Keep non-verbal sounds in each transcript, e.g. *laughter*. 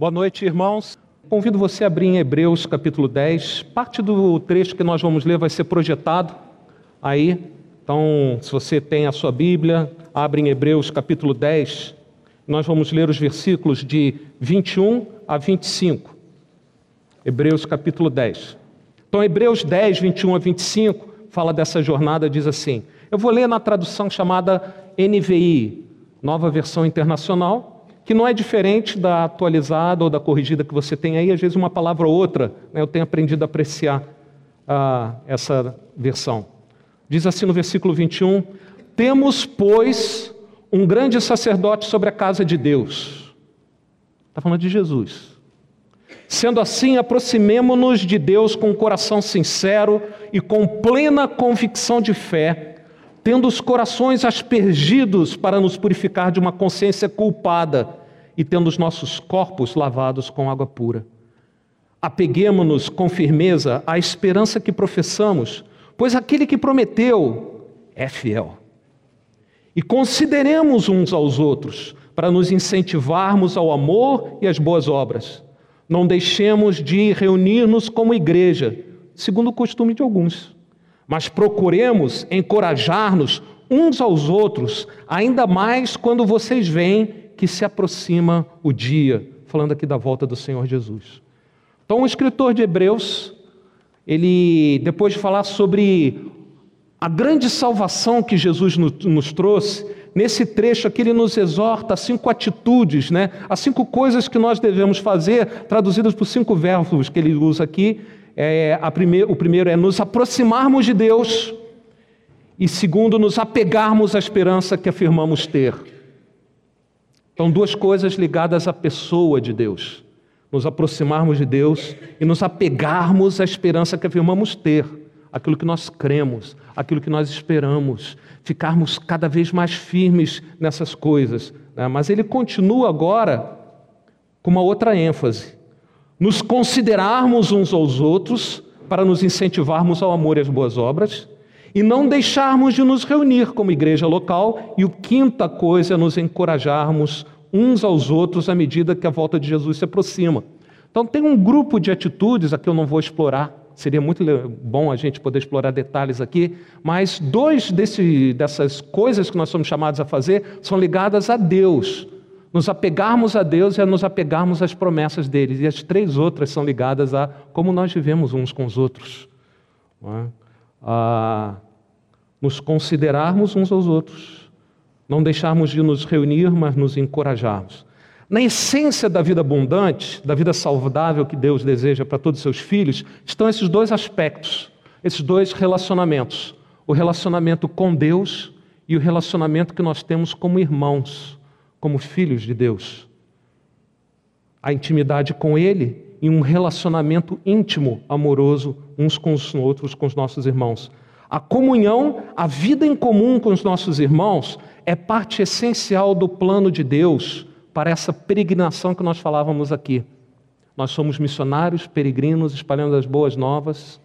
Boa noite, irmãos. Convido você a abrir em Hebreus capítulo 10. Parte do trecho que nós vamos ler vai ser projetado aí. Então, se você tem a sua Bíblia, abre em Hebreus capítulo 10. Nós vamos ler os versículos de 21 a 25. Hebreus capítulo 10. Então, Hebreus 10, 21 a 25, fala dessa jornada, diz assim. Eu vou ler na tradução chamada NVI, Nova Versão Internacional que não é diferente da atualizada ou da corrigida que você tem aí, às vezes uma palavra ou outra, né, eu tenho aprendido a apreciar ah, essa versão. Diz assim no versículo 21: Temos, pois, um grande sacerdote sobre a casa de Deus. Está falando de Jesus. Sendo assim, aproximemo-nos de Deus com um coração sincero e com plena convicção de fé tendo os corações aspergidos para nos purificar de uma consciência culpada e tendo os nossos corpos lavados com água pura. Apeguemo-nos com firmeza à esperança que professamos, pois aquele que prometeu é fiel. E consideremos uns aos outros para nos incentivarmos ao amor e às boas obras. Não deixemos de reunir-nos como igreja, segundo o costume de alguns, mas procuremos encorajar-nos uns aos outros, ainda mais quando vocês veem que se aproxima o dia, falando aqui da volta do Senhor Jesus. Então, o escritor de Hebreus, ele, depois de falar sobre a grande salvação que Jesus nos trouxe, nesse trecho aqui ele nos exorta a cinco atitudes, né? as cinco coisas que nós devemos fazer, traduzidas por cinco verbos que ele usa aqui. É, o primeiro é nos aproximarmos de Deus, e segundo, nos apegarmos à esperança que afirmamos ter. São duas coisas ligadas à pessoa de Deus. Nos aproximarmos de Deus e nos apegarmos à esperança que afirmamos ter, aquilo que nós cremos, aquilo que nós esperamos, ficarmos cada vez mais firmes nessas coisas. Né? Mas ele continua agora com uma outra ênfase: nos considerarmos uns aos outros para nos incentivarmos ao amor e às boas obras e não deixarmos de nos reunir como igreja local, e o quinta coisa é nos encorajarmos uns aos outros à medida que a volta de Jesus se aproxima. Então tem um grupo de atitudes, aqui eu não vou explorar, seria muito bom a gente poder explorar detalhes aqui, mas dois desse, dessas coisas que nós somos chamados a fazer são ligadas a Deus. Nos apegarmos a Deus e a nos apegarmos às promessas dele. E as três outras são ligadas a como nós vivemos uns com os outros. É? A nos considerarmos uns aos outros, não deixarmos de nos reunir, mas nos encorajarmos. Na essência da vida abundante, da vida saudável que Deus deseja para todos os seus filhos, estão esses dois aspectos, esses dois relacionamentos: o relacionamento com Deus e o relacionamento que nós temos como irmãos, como filhos de Deus. A intimidade com Ele e um relacionamento íntimo, amoroso, uns com os outros, com os nossos irmãos. A comunhão, a vida em comum com os nossos irmãos, é parte essencial do plano de Deus para essa peregrinação que nós falávamos aqui. Nós somos missionários, peregrinos, espalhando as boas novas,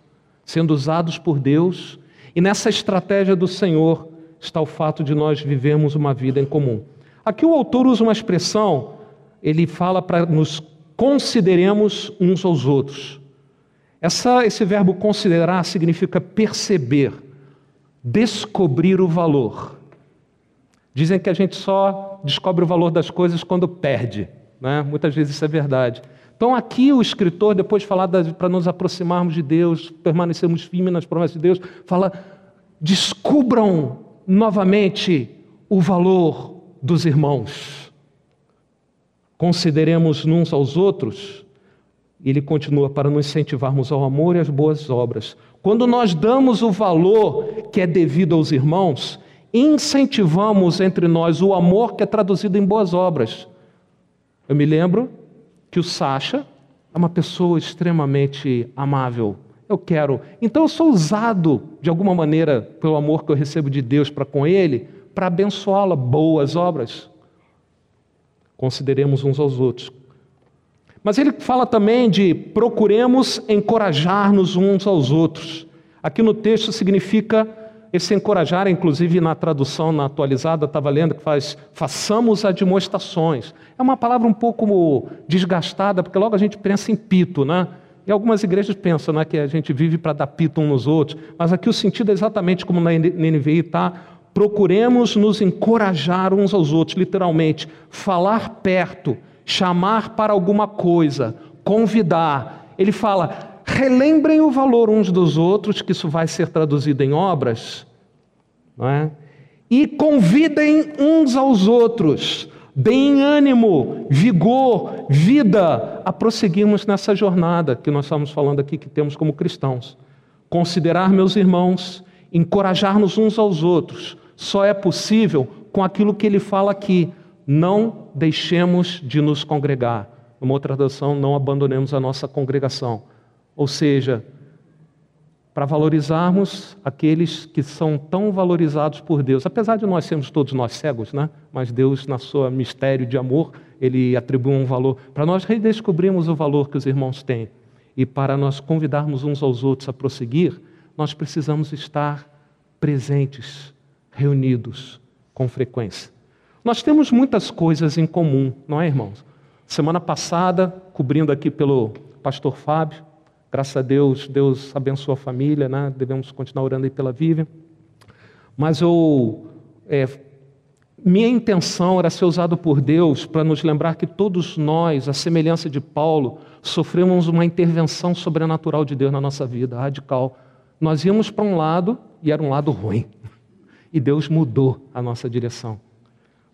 sendo usados por Deus, e nessa estratégia do Senhor está o fato de nós vivermos uma vida em comum. Aqui o autor usa uma expressão, ele fala para nos consideremos uns aos outros. Essa, esse verbo considerar significa perceber, descobrir o valor. Dizem que a gente só descobre o valor das coisas quando perde. Né? Muitas vezes isso é verdade. Então, aqui o escritor, depois de falar para nos aproximarmos de Deus, permanecermos firmes nas promessas de Deus, fala: descubram novamente o valor dos irmãos consideremos uns aos outros, ele continua para nos incentivarmos ao amor e às boas obras. Quando nós damos o valor que é devido aos irmãos, incentivamos entre nós o amor que é traduzido em boas obras. Eu me lembro que o Sacha é uma pessoa extremamente amável. Eu quero. Então eu sou usado de alguma maneira pelo amor que eu recebo de Deus para com ele, para abençoá-la, boas obras. Consideremos uns aos outros. Mas ele fala também de procuremos encorajar-nos uns aos outros. Aqui no texto significa Esse encorajar, inclusive na tradução, na atualizada, estava lendo que faz façamos admoestações. É uma palavra um pouco desgastada, porque logo a gente pensa em pito, né? E algumas igrejas pensam né, que a gente vive para dar pito uns nos outros, mas aqui o sentido é exatamente como na NVI está: procuremos nos encorajar uns aos outros, literalmente, falar perto, chamar para alguma coisa, convidar. Ele fala: relembrem o valor uns dos outros, que isso vai ser traduzido em obras, não é? e convidem uns aos outros, deem ânimo, vigor, vida a prosseguirmos nessa jornada que nós estamos falando aqui que temos como cristãos. Considerar meus irmãos, encorajar-nos uns aos outros, só é possível com aquilo que ele fala aqui. Não deixemos de nos congregar. Uma outra tradução, não abandonemos a nossa congregação. Ou seja, para valorizarmos aqueles que são tão valorizados por Deus. Apesar de nós sermos todos nós cegos, né? mas Deus, na sua mistério de amor, ele atribui um valor. Para nós redescobrirmos o valor que os irmãos têm e para nós convidarmos uns aos outros a prosseguir, nós precisamos estar presentes, reunidos com frequência. Nós temos muitas coisas em comum, não é, irmãos? Semana passada, cobrindo aqui pelo pastor Fábio, Graças a Deus, Deus abençoou a família, né? devemos continuar orando aí pela Vivian. Mas eu, é, minha intenção era ser usado por Deus para nos lembrar que todos nós, a semelhança de Paulo, sofremos uma intervenção sobrenatural de Deus na nossa vida, radical. Nós íamos para um lado e era um lado ruim. E Deus mudou a nossa direção.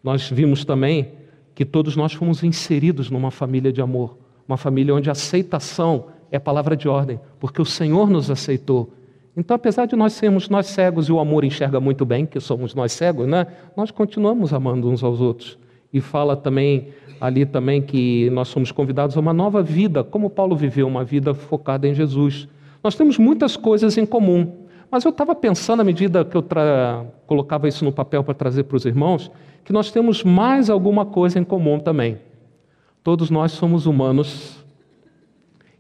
Nós vimos também que todos nós fomos inseridos numa família de amor, uma família onde aceitação é palavra de ordem, porque o Senhor nos aceitou. Então, apesar de nós sermos nós cegos e o amor enxerga muito bem que somos nós cegos, né? Nós continuamos amando uns aos outros. E fala também ali também que nós somos convidados a uma nova vida, como Paulo viveu uma vida focada em Jesus. Nós temos muitas coisas em comum. Mas eu estava pensando, à medida que eu colocava isso no papel para trazer para os irmãos, que nós temos mais alguma coisa em comum também. Todos nós somos humanos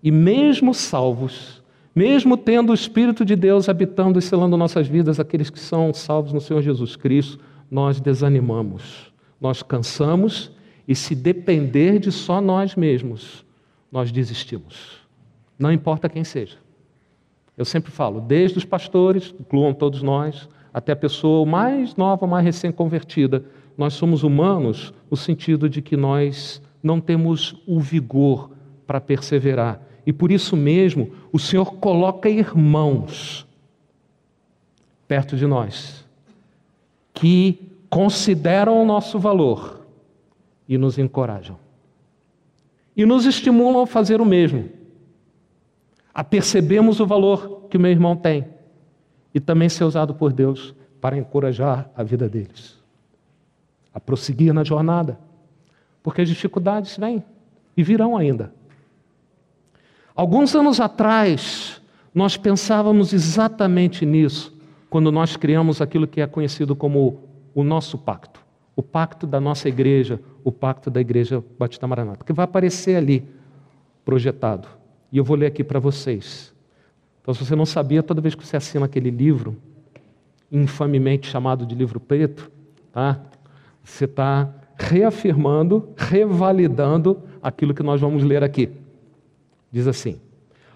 e mesmo salvos, mesmo tendo o Espírito de Deus habitando e selando nossas vidas, aqueles que são salvos no Senhor Jesus Cristo, nós desanimamos, nós cansamos e se depender de só nós mesmos, nós desistimos. Não importa quem seja. Eu sempre falo, desde os pastores, incluam todos nós, até a pessoa mais nova, mais recém-convertida, nós somos humanos no sentido de que nós não temos o vigor para perseverar. E por isso mesmo o Senhor coloca irmãos perto de nós que consideram o nosso valor e nos encorajam. E nos estimulam a fazer o mesmo, a percebermos o valor que o meu irmão tem e também ser usado por Deus para encorajar a vida deles, a prosseguir na jornada, porque as dificuldades vêm e virão ainda. Alguns anos atrás, nós pensávamos exatamente nisso, quando nós criamos aquilo que é conhecido como o nosso pacto, o pacto da nossa igreja, o pacto da Igreja Batista Maranata, que vai aparecer ali, projetado. E eu vou ler aqui para vocês. Então, se você não sabia, toda vez que você assina aquele livro, infamemente chamado de livro preto, tá? você está reafirmando, revalidando aquilo que nós vamos ler aqui. Diz assim: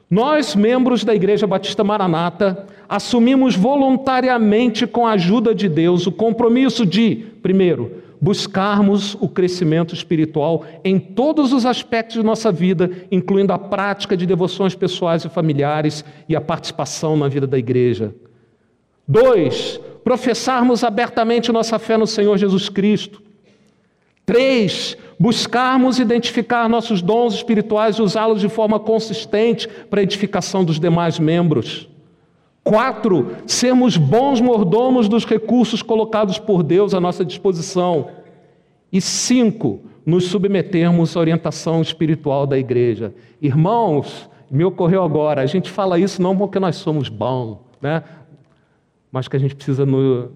Nós, membros da Igreja Batista Maranata, assumimos voluntariamente, com a ajuda de Deus, o compromisso de, primeiro, buscarmos o crescimento espiritual em todos os aspectos de nossa vida, incluindo a prática de devoções pessoais e familiares e a participação na vida da igreja. Dois, professarmos abertamente nossa fé no Senhor Jesus Cristo. Três, buscarmos identificar nossos dons espirituais e usá-los de forma consistente para a edificação dos demais membros. Quatro, sermos bons mordomos dos recursos colocados por Deus à nossa disposição. E cinco, nos submetermos à orientação espiritual da igreja. Irmãos, me ocorreu agora, a gente fala isso não porque nós somos bons, né? mas que a gente precisa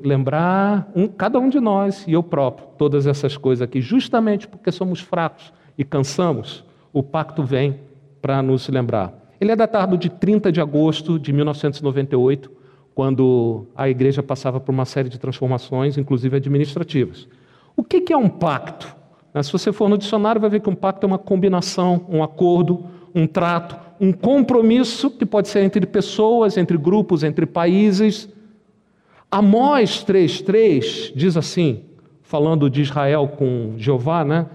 lembrar, um, cada um de nós e eu próprio, todas essas coisas aqui, justamente porque somos fracos e cansamos, o pacto vem para nos lembrar. Ele é datado de 30 de agosto de 1998, quando a igreja passava por uma série de transformações, inclusive administrativas. O que é um pacto? Né, se você for no dicionário, vai ver que um pacto é uma combinação, um acordo, um trato, um compromisso que pode ser entre pessoas, entre grupos, entre países. Amós 3,3 diz assim, falando de Israel com Jeová, né?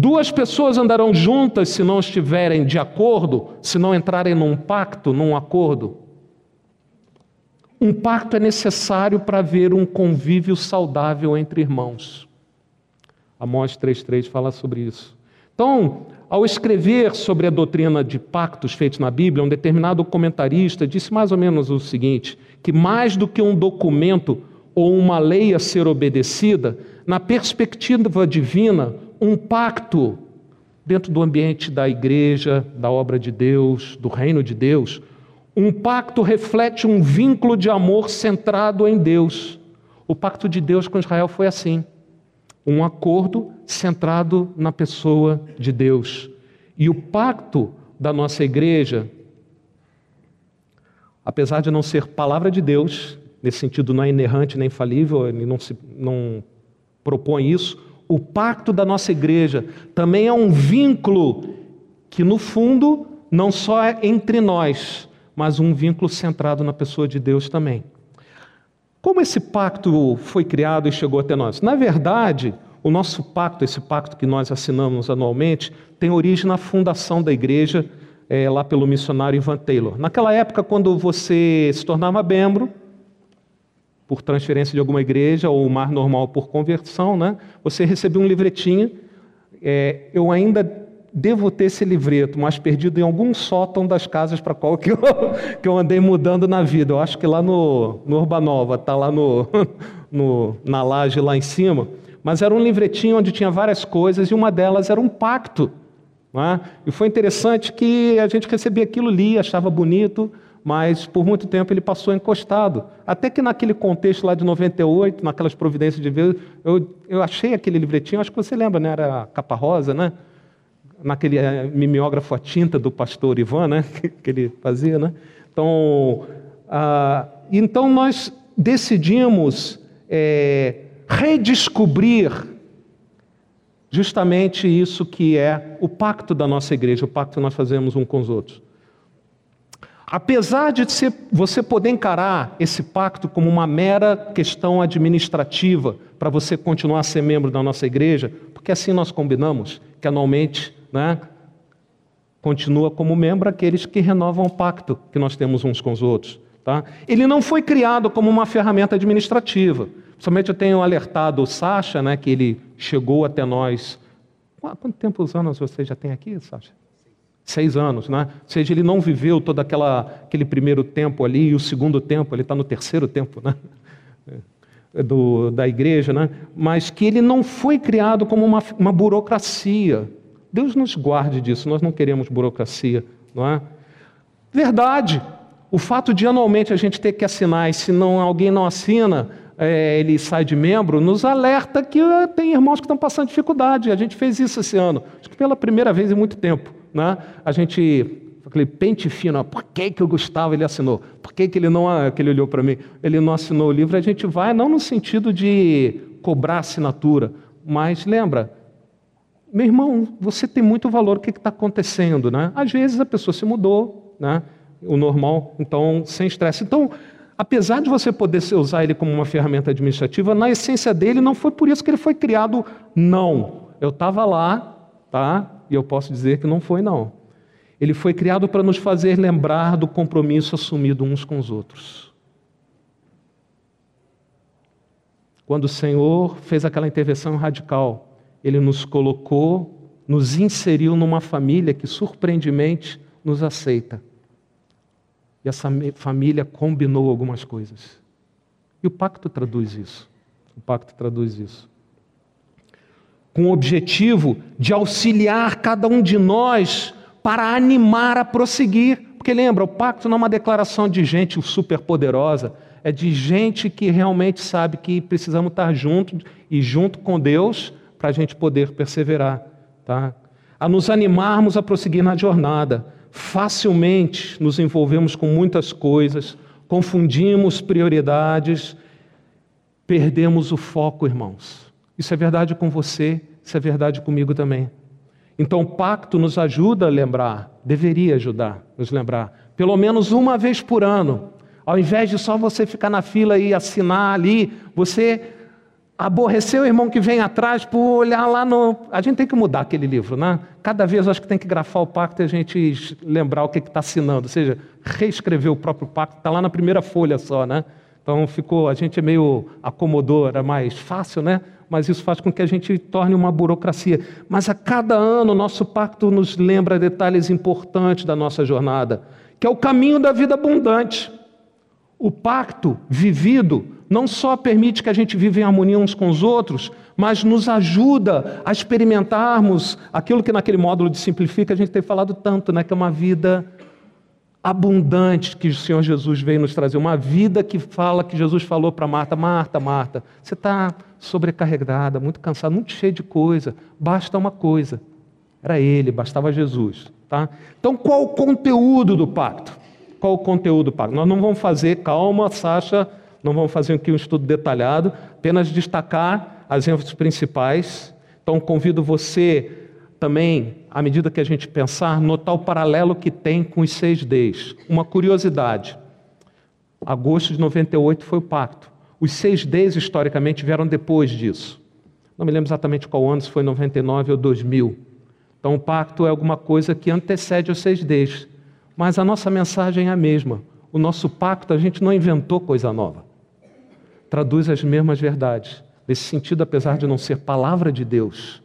Duas pessoas andarão juntas se não estiverem de acordo, se não entrarem num pacto, num acordo. Um pacto é necessário para haver um convívio saudável entre irmãos. Amós 3,3 fala sobre isso. Então, ao escrever sobre a doutrina de pactos feitos na Bíblia, um determinado comentarista disse mais ou menos o seguinte: que mais do que um documento ou uma lei a ser obedecida, na perspectiva divina, um pacto dentro do ambiente da igreja, da obra de Deus, do reino de Deus, um pacto reflete um vínculo de amor centrado em Deus. O pacto de Deus com Israel foi assim: um acordo centrado na pessoa de Deus. E o pacto da nossa igreja, apesar de não ser palavra de Deus, nesse sentido não é inerrante nem falível, ele não, se, não propõe isso, o pacto da nossa igreja também é um vínculo que, no fundo, não só é entre nós, mas um vínculo centrado na pessoa de Deus também. Como esse pacto foi criado e chegou até nós? Na verdade, o nosso pacto, esse pacto que nós assinamos anualmente, tem origem na fundação da igreja, é, lá pelo missionário Ivan Taylor. Naquela época, quando você se tornava membro, por transferência de alguma igreja, ou mais normal por conversão, né, você recebia um livretinho. É, eu ainda devo ter esse livreto, mas perdido em algum sótão das casas para qual que eu, *laughs* que eu andei mudando na vida. Eu acho que lá no, no Urbanova, está lá no, *laughs* no, na laje lá em cima. Mas era um livretinho onde tinha várias coisas e uma delas era um pacto. É? E foi interessante que a gente recebia aquilo, lia, achava bonito, mas por muito tempo ele passou encostado. Até que naquele contexto lá de 98, naquelas providências de Deus, eu, eu achei aquele livretinho, acho que você lembra, né? Era capa rosa, né? naquele eh, mimeógrafo a tinta do pastor Ivan, né, *laughs* que ele fazia, né? Então, ah, então nós decidimos é, redescobrir justamente isso que é o pacto da nossa igreja, o pacto que nós fazemos um com os outros. Apesar de você poder encarar esse pacto como uma mera questão administrativa para você continuar a ser membro da nossa igreja, porque assim nós combinamos que anualmente né, continua como membro aqueles que renovam o pacto que nós temos uns com os outros. Tá? Ele não foi criado como uma ferramenta administrativa. Somente eu tenho alertado o Sacha, né, que ele chegou até nós. Quanto tempo os anos você já tem aqui, Sacha? Seis anos, né? Ou seja, ele não viveu todo aquela, aquele primeiro tempo ali e o segundo tempo, ele está no terceiro tempo, né? Do, da igreja, né? Mas que ele não foi criado como uma, uma burocracia. Deus nos guarde disso, nós não queremos burocracia, não é? Verdade. O fato de anualmente a gente ter que assinar, e se não, alguém não assina, é, ele sai de membro, nos alerta que é, tem irmãos que estão passando dificuldade. A gente fez isso esse ano, acho que pela primeira vez em muito tempo. Né? A gente, aquele pente fino, por que, que o Gustavo ele assinou? Por que, que ele não que ele olhou para mim? Ele não assinou o livro, a gente vai não no sentido de cobrar assinatura, mas lembra, meu irmão, você tem muito valor, o que está acontecendo? Né? Às vezes a pessoa se mudou, né? o normal, então, sem estresse. Então, apesar de você poder usar ele como uma ferramenta administrativa, na essência dele não foi por isso que ele foi criado, não. Eu estava lá, tá? E eu posso dizer que não foi, não. Ele foi criado para nos fazer lembrar do compromisso assumido uns com os outros. Quando o Senhor fez aquela intervenção radical, ele nos colocou, nos inseriu numa família que surpreendentemente nos aceita. E essa família combinou algumas coisas. E o pacto traduz isso. O pacto traduz isso. Com o objetivo de auxiliar cada um de nós para animar a prosseguir. Porque lembra, o pacto não é uma declaração de gente superpoderosa, é de gente que realmente sabe que precisamos estar juntos e junto com Deus para a gente poder perseverar, tá? A nos animarmos a prosseguir na jornada. Facilmente nos envolvemos com muitas coisas, confundimos prioridades, perdemos o foco, irmãos. Isso é verdade com você, isso é verdade comigo também. Então, o pacto nos ajuda a lembrar, deveria ajudar, nos lembrar, pelo menos uma vez por ano. Ao invés de só você ficar na fila e assinar ali, você aborrecer o irmão que vem atrás por olhar lá no. A gente tem que mudar aquele livro, né? Cada vez eu acho que tem que grafar o pacto e a gente lembrar o que está assinando, ou seja, reescrever o próprio pacto, está lá na primeira folha só, né? Então ficou, a gente é meio acomodou, era mais fácil, né? Mas isso faz com que a gente torne uma burocracia. Mas a cada ano o nosso pacto nos lembra detalhes importantes da nossa jornada, que é o caminho da vida abundante. O pacto vivido não só permite que a gente viva em harmonia uns com os outros, mas nos ajuda a experimentarmos aquilo que naquele módulo de simplifica a gente tem falado tanto, né, que é uma vida abundante que o Senhor Jesus veio nos trazer, uma vida que fala que Jesus falou para Marta: Marta, Marta, você está sobrecarregada, muito cansada, muito cheia de coisa, basta uma coisa. Era Ele, bastava Jesus. Tá? Então, qual o conteúdo do pacto? Qual o conteúdo do pacto? Nós não vamos fazer, calma, Sasha, não vamos fazer aqui um estudo detalhado, apenas destacar as ênfases principais. Então, convido você também, à medida que a gente pensar, notar o paralelo que tem com os seis Ds. Uma curiosidade: agosto de 98 foi o pacto. Os seis Ds, historicamente, vieram depois disso. Não me lembro exatamente qual ano, se foi 99 ou 2000. Então, o pacto é alguma coisa que antecede os seis Ds. Mas a nossa mensagem é a mesma. O nosso pacto, a gente não inventou coisa nova. Traduz as mesmas verdades. Nesse sentido, apesar de não ser palavra de Deus,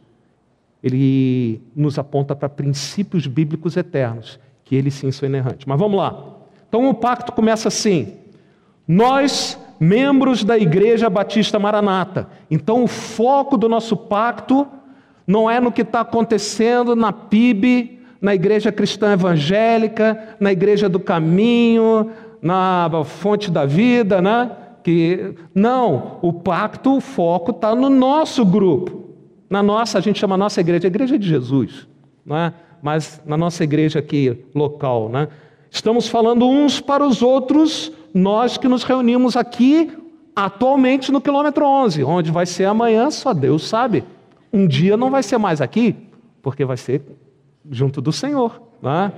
ele nos aponta para princípios bíblicos eternos, que eles sim são inerrantes. Mas vamos lá. Então o pacto começa assim: Nós, membros da Igreja Batista Maranata. Então o foco do nosso pacto não é no que está acontecendo na PIB, na Igreja Cristã Evangélica, na Igreja do Caminho, na Fonte da Vida, né? Que não, o pacto, o foco está no nosso grupo. Na nossa, a gente chama a nossa igreja, a igreja de Jesus, não é? mas na nossa igreja aqui local, né? estamos falando uns para os outros, nós que nos reunimos aqui atualmente no quilômetro 11, onde vai ser amanhã, só Deus sabe. Um dia não vai ser mais aqui, porque vai ser junto do Senhor. Né?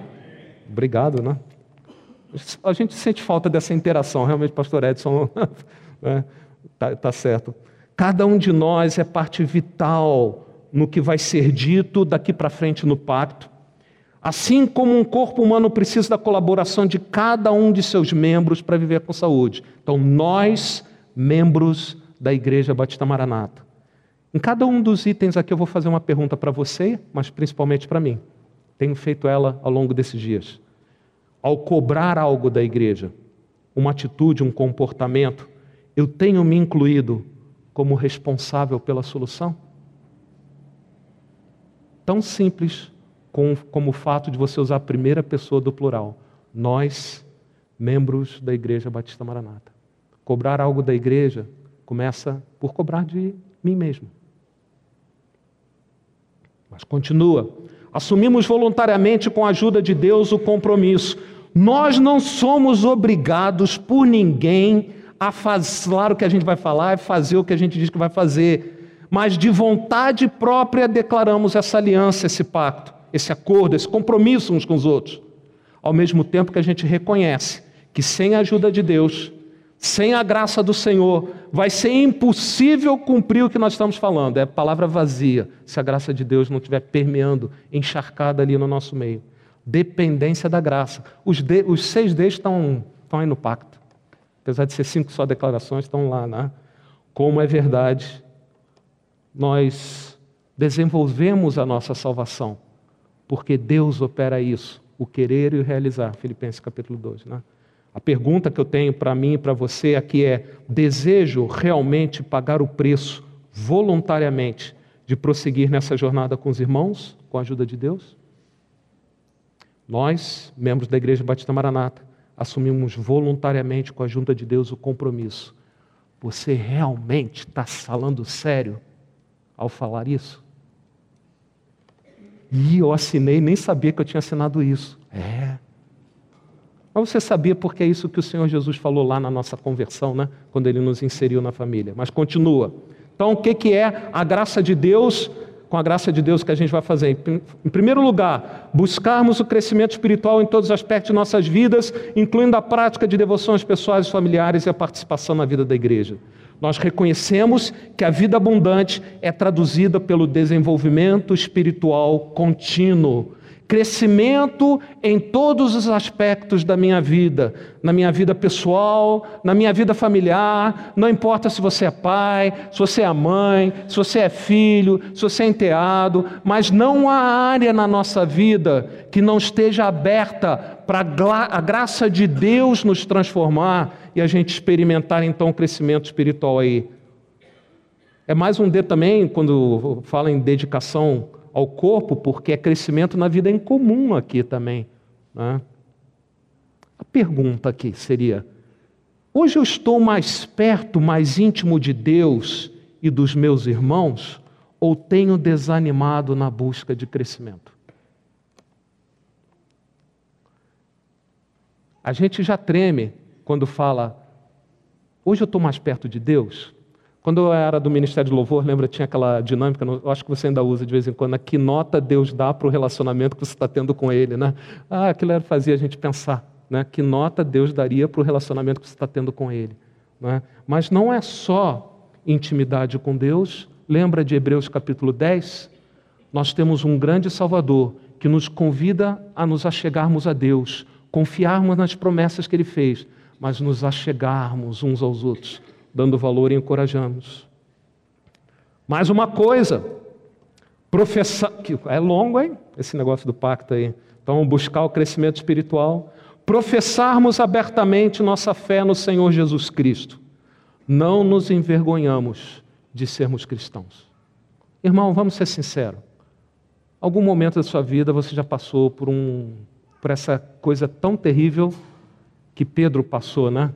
Obrigado, né? A gente sente falta dessa interação, realmente, pastor Edson, *laughs* né? tá, tá certo. Cada um de nós é parte vital no que vai ser dito daqui para frente no pacto. Assim como um corpo humano precisa da colaboração de cada um de seus membros para viver com saúde. Então, nós, membros da Igreja Batista Maranata. Em cada um dos itens aqui eu vou fazer uma pergunta para você, mas principalmente para mim. Tenho feito ela ao longo desses dias. Ao cobrar algo da igreja, uma atitude, um comportamento, eu tenho me incluído como responsável pela solução? Tão simples como o fato de você usar a primeira pessoa do plural. Nós, membros da Igreja Batista Maranata. Cobrar algo da igreja começa por cobrar de mim mesmo. Mas continua. Assumimos voluntariamente, com a ajuda de Deus, o compromisso. Nós não somos obrigados por ninguém a falar o que a gente vai falar, é fazer o que a gente diz que vai fazer. Mas de vontade própria declaramos essa aliança, esse pacto, esse acordo, esse compromisso uns com os outros. Ao mesmo tempo que a gente reconhece que sem a ajuda de Deus, sem a graça do Senhor, vai ser impossível cumprir o que nós estamos falando. É palavra vazia, se a graça de Deus não estiver permeando, encharcada ali no nosso meio. Dependência da graça. Os, de, os seis deles estão, estão aí no pacto apesar de ser cinco só declarações, estão lá, né? Como é verdade, nós desenvolvemos a nossa salvação, porque Deus opera isso, o querer e o realizar. Filipenses capítulo 2, né? A pergunta que eu tenho para mim e para você aqui é: desejo realmente pagar o preço voluntariamente de prosseguir nessa jornada com os irmãos, com a ajuda de Deus? Nós, membros da Igreja Batista Maranata, assumimos voluntariamente com a junta de Deus o compromisso. Você realmente está falando sério ao falar isso? E eu assinei, nem sabia que eu tinha assinado isso. É. Mas você sabia porque é isso que o Senhor Jesus falou lá na nossa conversão, né? quando ele nos inseriu na família. Mas continua. Então, o que é a graça de Deus? Com a graça de Deus, que a gente vai fazer? Em primeiro lugar, buscarmos o crescimento espiritual em todos os aspectos de nossas vidas, incluindo a prática de devoções pessoais e familiares e a participação na vida da igreja. Nós reconhecemos que a vida abundante é traduzida pelo desenvolvimento espiritual contínuo, crescimento em todos os aspectos da minha vida, na minha vida pessoal, na minha vida familiar, não importa se você é pai, se você é mãe, se você é filho, se você é enteado, mas não há área na nossa vida que não esteja aberta para a graça de Deus nos transformar e a gente experimentar então o crescimento espiritual aí. É mais um D também, quando fala em dedicação ao corpo, porque é crescimento na vida em comum aqui também. Né? A pergunta aqui seria: hoje eu estou mais perto, mais íntimo de Deus e dos meus irmãos, ou tenho desanimado na busca de crescimento? A gente já treme quando fala, hoje eu estou mais perto de Deus. Quando eu era do Ministério de Louvor, lembra, tinha aquela dinâmica, eu acho que você ainda usa de vez em quando, né? que nota Deus dá para o relacionamento que você está tendo com Ele. Né? Ah, aquilo era fazia a gente pensar, né? que nota Deus daria para o relacionamento que você está tendo com Ele. Né? Mas não é só intimidade com Deus, lembra de Hebreus capítulo 10? Nós temos um grande Salvador que nos convida a nos achegarmos a Deus, confiarmos nas promessas que Ele fez, mas nos achegarmos uns aos outros, dando valor e encorajamos. Mais uma coisa, professar, é longo, hein? Esse negócio do pacto aí. Então, buscar o crescimento espiritual, professarmos abertamente nossa fé no Senhor Jesus Cristo. Não nos envergonhamos de sermos cristãos. Irmão, vamos ser sinceros. Algum momento da sua vida você já passou por um por essa coisa tão terrível que Pedro passou, né?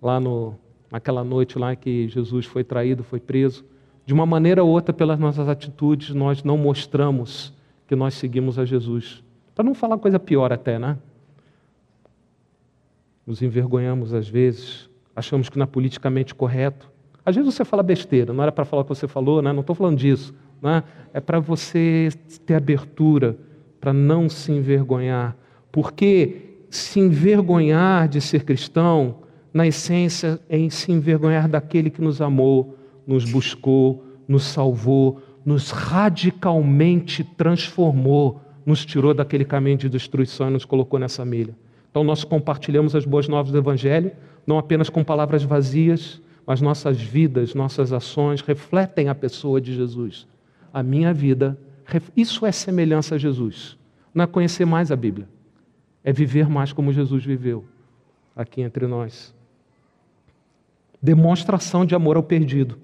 Lá no, naquela noite lá que Jesus foi traído, foi preso. De uma maneira ou outra, pelas nossas atitudes, nós não mostramos que nós seguimos a Jesus. Para não falar coisa pior até, né? Nos envergonhamos às vezes, achamos que não é politicamente correto. Às vezes você fala besteira, não era para falar o que você falou, né? não estou falando disso. Né? É para você ter abertura, para não se envergonhar. Porque se envergonhar de ser cristão, na essência, é em se envergonhar daquele que nos amou, nos buscou, nos salvou, nos radicalmente transformou, nos tirou daquele caminho de destruição e nos colocou nessa milha. Então, nós compartilhamos as boas novas do Evangelho, não apenas com palavras vazias, mas nossas vidas, nossas ações refletem a pessoa de Jesus. A minha vida, isso é semelhança a Jesus. Não é conhecer mais a Bíblia, é viver mais como Jesus viveu aqui entre nós. Demonstração de amor ao perdido.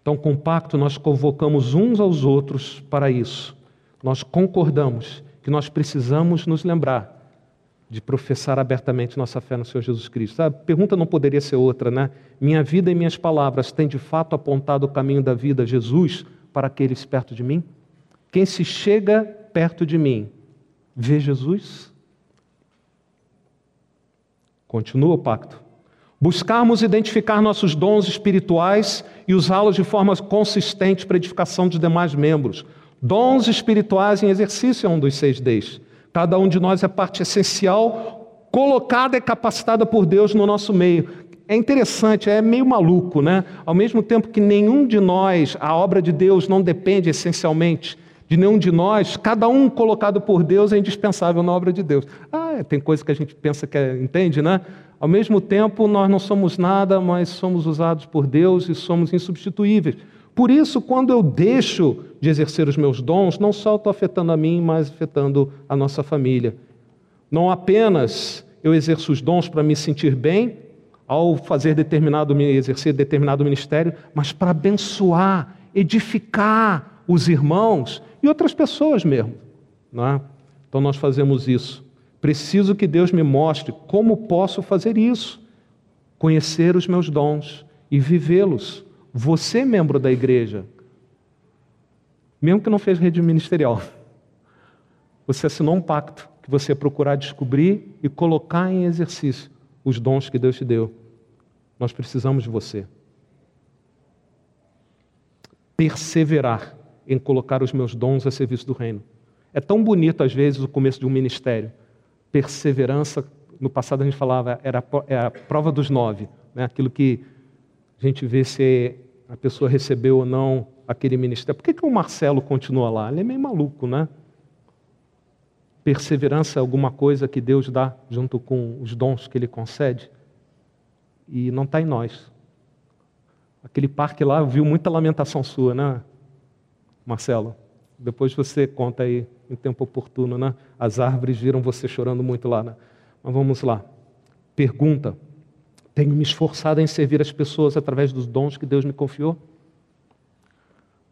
Então, com o pacto, nós convocamos uns aos outros para isso. Nós concordamos que nós precisamos nos lembrar de professar abertamente nossa fé no Senhor Jesus Cristo. A pergunta não poderia ser outra, né? Minha vida e minhas palavras têm de fato apontado o caminho da vida Jesus para aqueles perto de mim? Quem se chega perto de mim vê Jesus? Continua o pacto. Buscarmos identificar nossos dons espirituais e usá-los de forma consistente para edificação dos demais membros. Dons espirituais em exercício é um dos seis Ds. Cada um de nós é parte essencial, colocada e capacitada por Deus no nosso meio. É interessante, é meio maluco, né? Ao mesmo tempo que nenhum de nós, a obra de Deus não depende essencialmente de nenhum de nós, cada um colocado por Deus é indispensável na obra de Deus. Ah, tem coisa que a gente pensa que é, entende, né? Ao mesmo tempo, nós não somos nada, mas somos usados por Deus e somos insubstituíveis. Por isso, quando eu deixo de exercer os meus dons, não só estou afetando a mim, mas afetando a nossa família. Não apenas eu exerço os dons para me sentir bem ao fazer determinado exercer determinado ministério, mas para abençoar, edificar os irmãos e outras pessoas mesmo. Não é? Então nós fazemos isso. Preciso que Deus me mostre como posso fazer isso, conhecer os meus dons e vivê-los. Você, membro da igreja, mesmo que não fez rede ministerial, *laughs* você assinou um pacto que você procurar descobrir e colocar em exercício os dons que Deus te deu. Nós precisamos de você. Perseverar em colocar os meus dons a serviço do reino. É tão bonito, às vezes, o começo de um ministério. Perseverança, no passado a gente falava, era é a prova dos nove. Né? Aquilo que a gente vê se a pessoa recebeu ou não aquele ministério. Por que, que o Marcelo continua lá? Ele é meio maluco, né? Perseverança é alguma coisa que Deus dá junto com os dons que Ele concede e não está em nós. Aquele parque lá viu muita lamentação sua, né, Marcelo? Depois você conta aí em tempo oportuno, né? As árvores viram você chorando muito lá, né? Mas vamos lá. Pergunta: Tenho me esforçado em servir as pessoas através dos dons que Deus me confiou?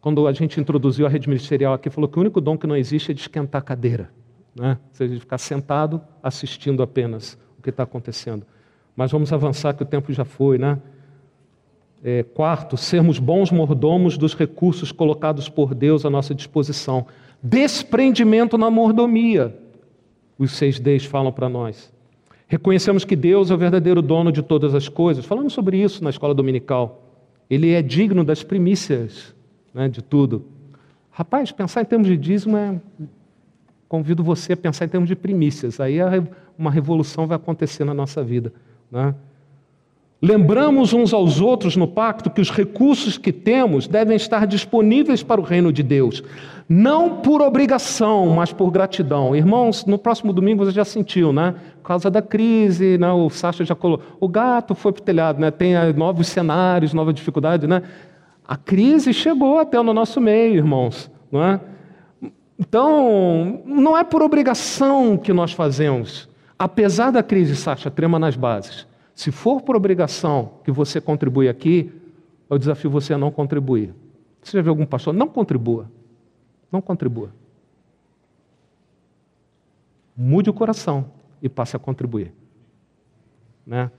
Quando a gente introduziu a rede ministerial aqui, falou que o único dom que não existe é de esquentar a cadeira, né? ou seja, de ficar sentado assistindo apenas o que está acontecendo. Mas vamos avançar, que o tempo já foi, né? É, quarto, sermos bons mordomos dos recursos colocados por Deus à nossa disposição. Desprendimento na mordomia. Os seis Ds falam para nós. Reconhecemos que Deus é o verdadeiro dono de todas as coisas. Falamos sobre isso na escola dominical. Ele é digno das primícias né, de tudo. Rapaz, pensar em termos de dízimo é. Convido você a pensar em termos de primícias. Aí uma revolução vai acontecer na nossa vida. Né? Lembramos uns aos outros no pacto que os recursos que temos devem estar disponíveis para o reino de Deus, não por obrigação, mas por gratidão. Irmãos, no próximo domingo você já sentiu, né? Por causa da crise, né? o Sacha já colocou. O gato foi para o telhado, né? tem novos cenários, nova dificuldade, né? A crise chegou até no nosso meio, irmãos. Não é? Então, não é por obrigação que nós fazemos. Apesar da crise, Sacha, trema nas bases. Se for por obrigação que você contribui aqui, eu desafio você a não contribuir. Você já viu algum pastor? Não contribua. Não contribua. Mude o coração e passe a contribuir. Né?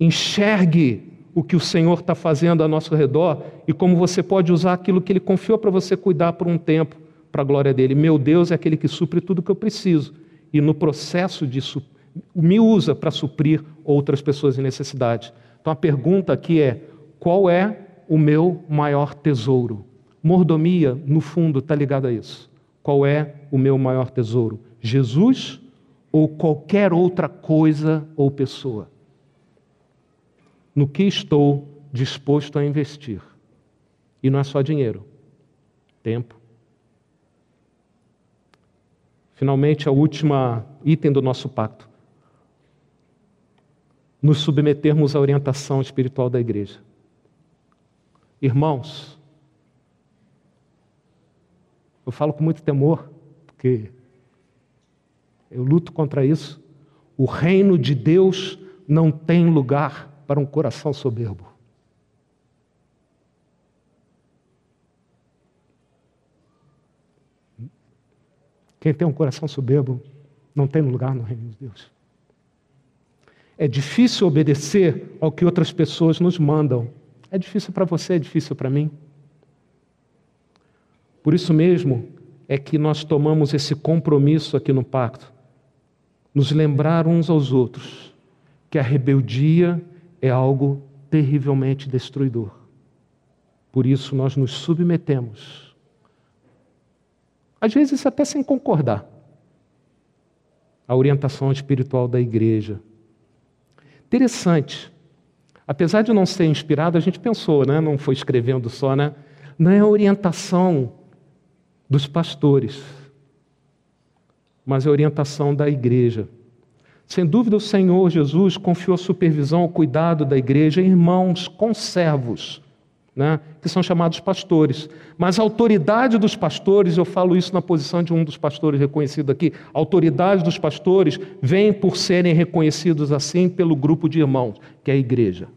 Enxergue o que o Senhor está fazendo ao nosso redor e como você pode usar aquilo que Ele confiou para você cuidar por um tempo para a glória dele. Meu Deus é aquele que supre tudo que eu preciso e no processo de me usa para suprir outras pessoas em necessidade. Então a pergunta aqui é: qual é o meu maior tesouro? Mordomia, no fundo, está ligada a isso. Qual é o meu maior tesouro? Jesus ou qualquer outra coisa ou pessoa? no que estou disposto a investir. E não é só dinheiro, tempo. Finalmente, a última item do nosso pacto. Nos submetermos à orientação espiritual da igreja. Irmãos, eu falo com muito temor, porque eu luto contra isso. O reino de Deus não tem lugar para um coração soberbo. Quem tem um coração soberbo não tem lugar no reino de Deus. É difícil obedecer ao que outras pessoas nos mandam. É difícil para você, é difícil para mim. Por isso mesmo é que nós tomamos esse compromisso aqui no pacto, nos lembrar uns aos outros que a rebeldia é algo terrivelmente destruidor. Por isso nós nos submetemos. Às vezes até sem concordar. A orientação espiritual da igreja. Interessante. Apesar de não ser inspirado, a gente pensou, né? não foi escrevendo só, né? Não é a orientação dos pastores, mas é a orientação da igreja. Sem dúvida, o Senhor Jesus confiou a supervisão, o cuidado da igreja irmãos conservos, né, que são chamados pastores. Mas a autoridade dos pastores, eu falo isso na posição de um dos pastores reconhecido aqui, a autoridade dos pastores vem por serem reconhecidos assim pelo grupo de irmãos, que é a igreja.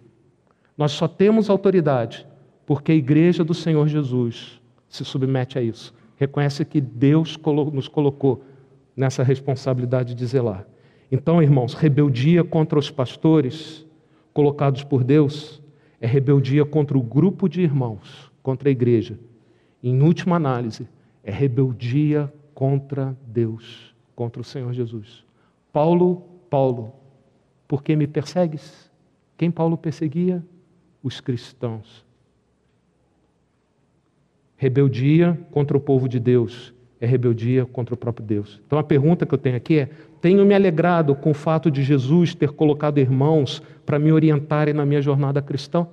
Nós só temos autoridade porque a igreja do Senhor Jesus se submete a isso. Reconhece que Deus nos colocou nessa responsabilidade de zelar. Então, irmãos, rebeldia contra os pastores colocados por Deus é rebeldia contra o grupo de irmãos, contra a igreja. Em última análise, é rebeldia contra Deus, contra o Senhor Jesus. Paulo, Paulo, por que me persegues? Quem Paulo perseguia? Os cristãos. Rebeldia contra o povo de Deus é rebeldia contra o próprio Deus. Então a pergunta que eu tenho aqui é: tenho me alegrado com o fato de Jesus ter colocado irmãos para me orientarem na minha jornada cristã?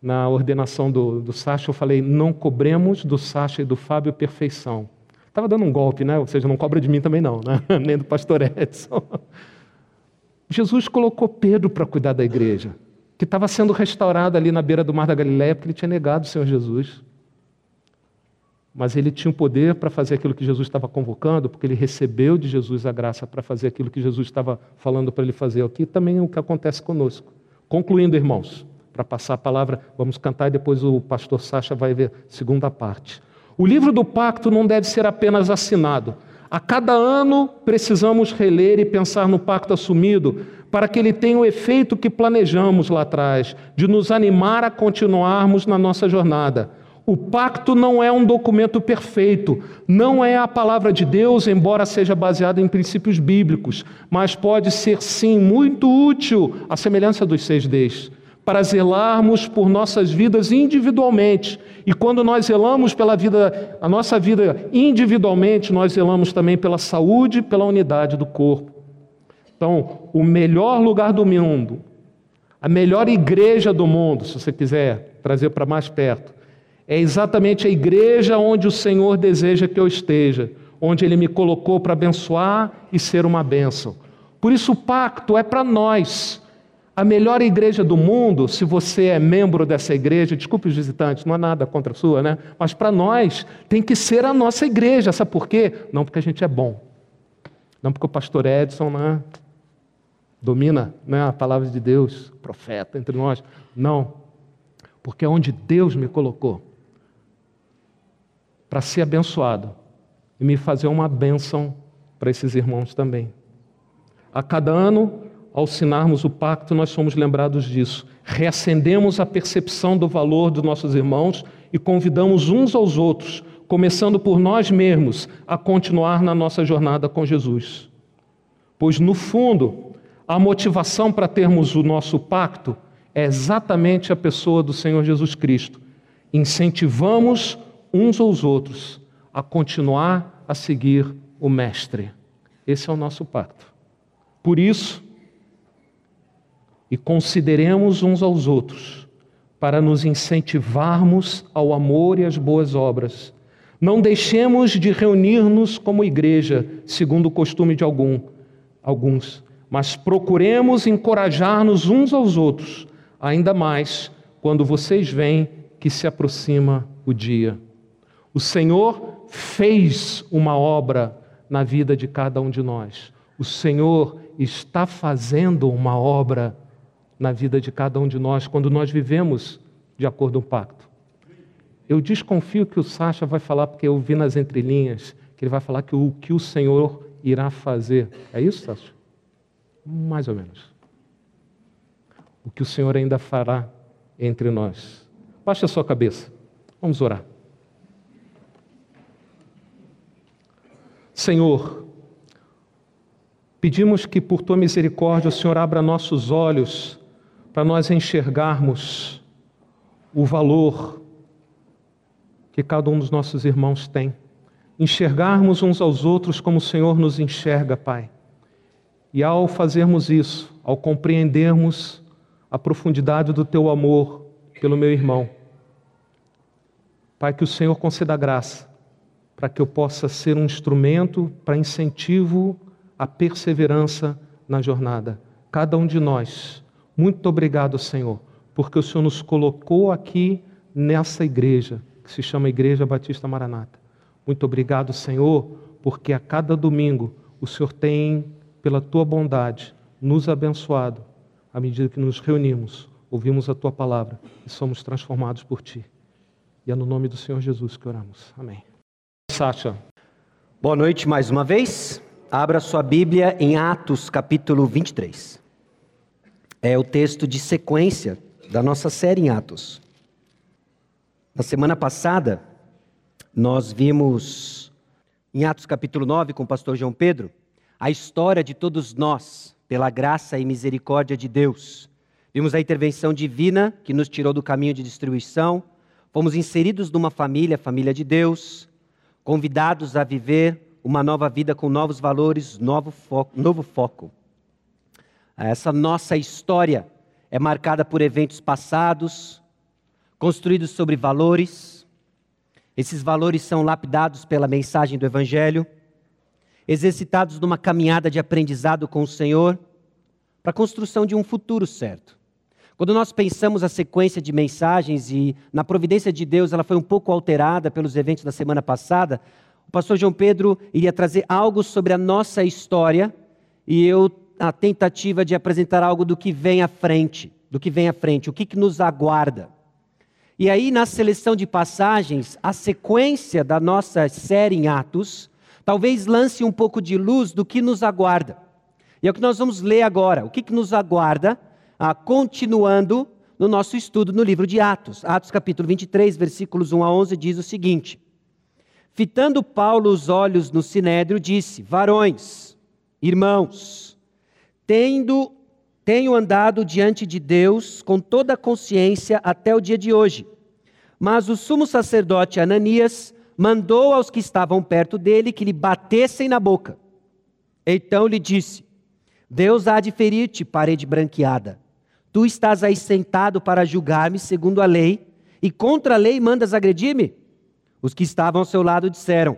Na ordenação do, do Sacha, eu falei: não cobremos do Sacha e do Fábio perfeição. Estava dando um golpe, né? Ou seja, não cobra de mim também, não, né? *laughs* nem do pastor Edson. Jesus colocou Pedro para cuidar da igreja, que estava sendo restaurada ali na beira do Mar da Galiléia, porque ele tinha negado o Senhor Jesus mas ele tinha o poder para fazer aquilo que Jesus estava convocando, porque ele recebeu de Jesus a graça para fazer aquilo que Jesus estava falando para ele fazer aqui, também é o que acontece conosco. Concluindo, irmãos, para passar a palavra, vamos cantar e depois o pastor Sacha vai ver a segunda parte. O livro do pacto não deve ser apenas assinado. A cada ano precisamos reler e pensar no pacto assumido para que ele tenha o efeito que planejamos lá atrás, de nos animar a continuarmos na nossa jornada. O pacto não é um documento perfeito, não é a palavra de Deus, embora seja baseado em princípios bíblicos, mas pode ser sim muito útil, à semelhança dos seis Ds, para zelarmos por nossas vidas individualmente. E quando nós zelamos pela vida, a nossa vida individualmente, nós zelamos também pela saúde, pela unidade do corpo. Então, o melhor lugar do mundo, a melhor igreja do mundo, se você quiser trazer para mais perto, é exatamente a igreja onde o Senhor deseja que eu esteja, onde Ele me colocou para abençoar e ser uma bênção. Por isso, o pacto é para nós. A melhor igreja do mundo, se você é membro dessa igreja, desculpe os visitantes, não é nada contra a sua, né? Mas para nós tem que ser a nossa igreja. Sabe por quê? Não porque a gente é bom. Não porque o pastor Edson né, domina né, a palavra de Deus, profeta entre nós. Não. Porque é onde Deus me colocou para ser abençoado e me fazer uma bênção para esses irmãos também. A cada ano, ao assinarmos o pacto, nós somos lembrados disso. Reacendemos a percepção do valor dos nossos irmãos e convidamos uns aos outros, começando por nós mesmos, a continuar na nossa jornada com Jesus. Pois, no fundo, a motivação para termos o nosso pacto é exatamente a pessoa do Senhor Jesus Cristo. Incentivamos uns aos outros a continuar a seguir o Mestre. Esse é o nosso pacto. Por isso, e consideremos uns aos outros para nos incentivarmos ao amor e às boas obras. Não deixemos de reunir-nos como igreja, segundo o costume de algum, alguns, mas procuremos encorajar-nos uns aos outros, ainda mais quando vocês veem que se aproxima o dia. O Senhor fez uma obra na vida de cada um de nós. O Senhor está fazendo uma obra na vida de cada um de nós quando nós vivemos de acordo com o pacto. Eu desconfio que o Sacha vai falar, porque eu vi nas entrelinhas, que ele vai falar que o que o Senhor irá fazer. É isso, Sacha? Mais ou menos. O que o Senhor ainda fará entre nós. Baixe a sua cabeça. Vamos orar. Senhor, pedimos que por tua misericórdia o Senhor abra nossos olhos para nós enxergarmos o valor que cada um dos nossos irmãos tem. Enxergarmos uns aos outros como o Senhor nos enxerga, Pai. E ao fazermos isso, ao compreendermos a profundidade do teu amor pelo meu irmão, Pai, que o Senhor conceda graça para que eu possa ser um instrumento para incentivo à perseverança na jornada. Cada um de nós. Muito obrigado, Senhor, porque o Senhor nos colocou aqui nessa igreja, que se chama Igreja Batista Maranata. Muito obrigado, Senhor, porque a cada domingo o Senhor tem, pela tua bondade, nos abençoado à medida que nos reunimos, ouvimos a tua palavra e somos transformados por ti. E é no nome do Senhor Jesus que oramos. Amém. Sacha. Boa noite mais uma vez. Abra sua Bíblia em Atos, capítulo 23. É o texto de sequência da nossa série em Atos. Na semana passada, nós vimos em Atos capítulo 9 com o pastor João Pedro, a história de todos nós, pela graça e misericórdia de Deus. Vimos a intervenção divina que nos tirou do caminho de destruição, fomos inseridos numa família, a família de Deus, convidados a viver uma nova vida com novos valores, novo foco. Novo foco. Essa nossa história é marcada por eventos passados, construídos sobre valores. Esses valores são lapidados pela mensagem do Evangelho, exercitados numa caminhada de aprendizado com o Senhor, para a construção de um futuro certo. Quando nós pensamos a sequência de mensagens e na providência de Deus ela foi um pouco alterada pelos eventos da semana passada, o pastor João Pedro iria trazer algo sobre a nossa história e eu a tentativa de apresentar algo do que vem à frente, do que vem à frente, o que, que nos aguarda. E aí, na seleção de passagens, a sequência da nossa série em Atos, talvez lance um pouco de luz do que nos aguarda. E é o que nós vamos ler agora. O que, que nos aguarda, ah, continuando no nosso estudo no livro de Atos. Atos capítulo 23, versículos 1 a 11, diz o seguinte: Fitando Paulo os olhos no sinédrio, disse: Varões, irmãos, tendo tenho andado diante de Deus com toda a consciência até o dia de hoje. Mas o sumo sacerdote Ananias mandou aos que estavam perto dele que lhe batessem na boca. Então lhe disse: Deus há de ferir-te, parede branqueada. Tu estás aí sentado para julgar-me segundo a lei, e contra a lei mandas agredir-me? Os que estavam ao seu lado disseram: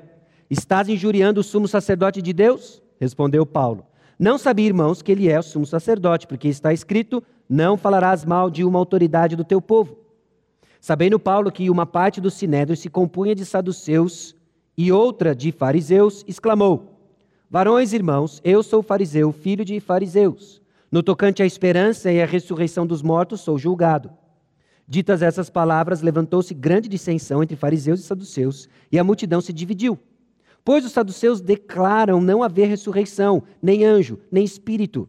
Estás injuriando o sumo sacerdote de Deus? Respondeu Paulo. Não sabia, irmãos, que ele é o sumo sacerdote, porque está escrito: Não falarás mal de uma autoridade do teu povo. Sabendo Paulo que uma parte do sinédrio se compunha de saduceus e outra de fariseus, exclamou: Varões, irmãos, eu sou fariseu, filho de fariseus. No tocante à esperança e à ressurreição dos mortos, sou julgado. Ditas essas palavras, levantou-se grande dissensão entre fariseus e saduceus, e a multidão se dividiu. Pois os saduceus declaram não haver ressurreição, nem anjo, nem espírito,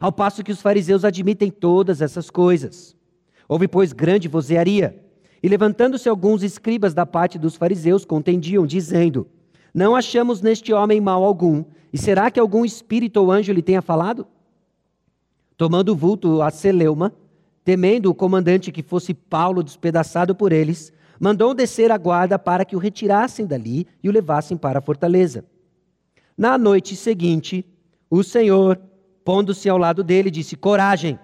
ao passo que os fariseus admitem todas essas coisas. Houve, pois, grande vozearia. E levantando-se alguns escribas da parte dos fariseus, contendiam, dizendo: Não achamos neste homem mal algum, e será que algum espírito ou anjo lhe tenha falado? Tomando vulto a Celeuma, temendo o comandante que fosse Paulo despedaçado por eles, mandou descer a guarda para que o retirassem dali e o levassem para a fortaleza. Na noite seguinte, o Senhor, pondo-se ao lado dele, disse: Coragem,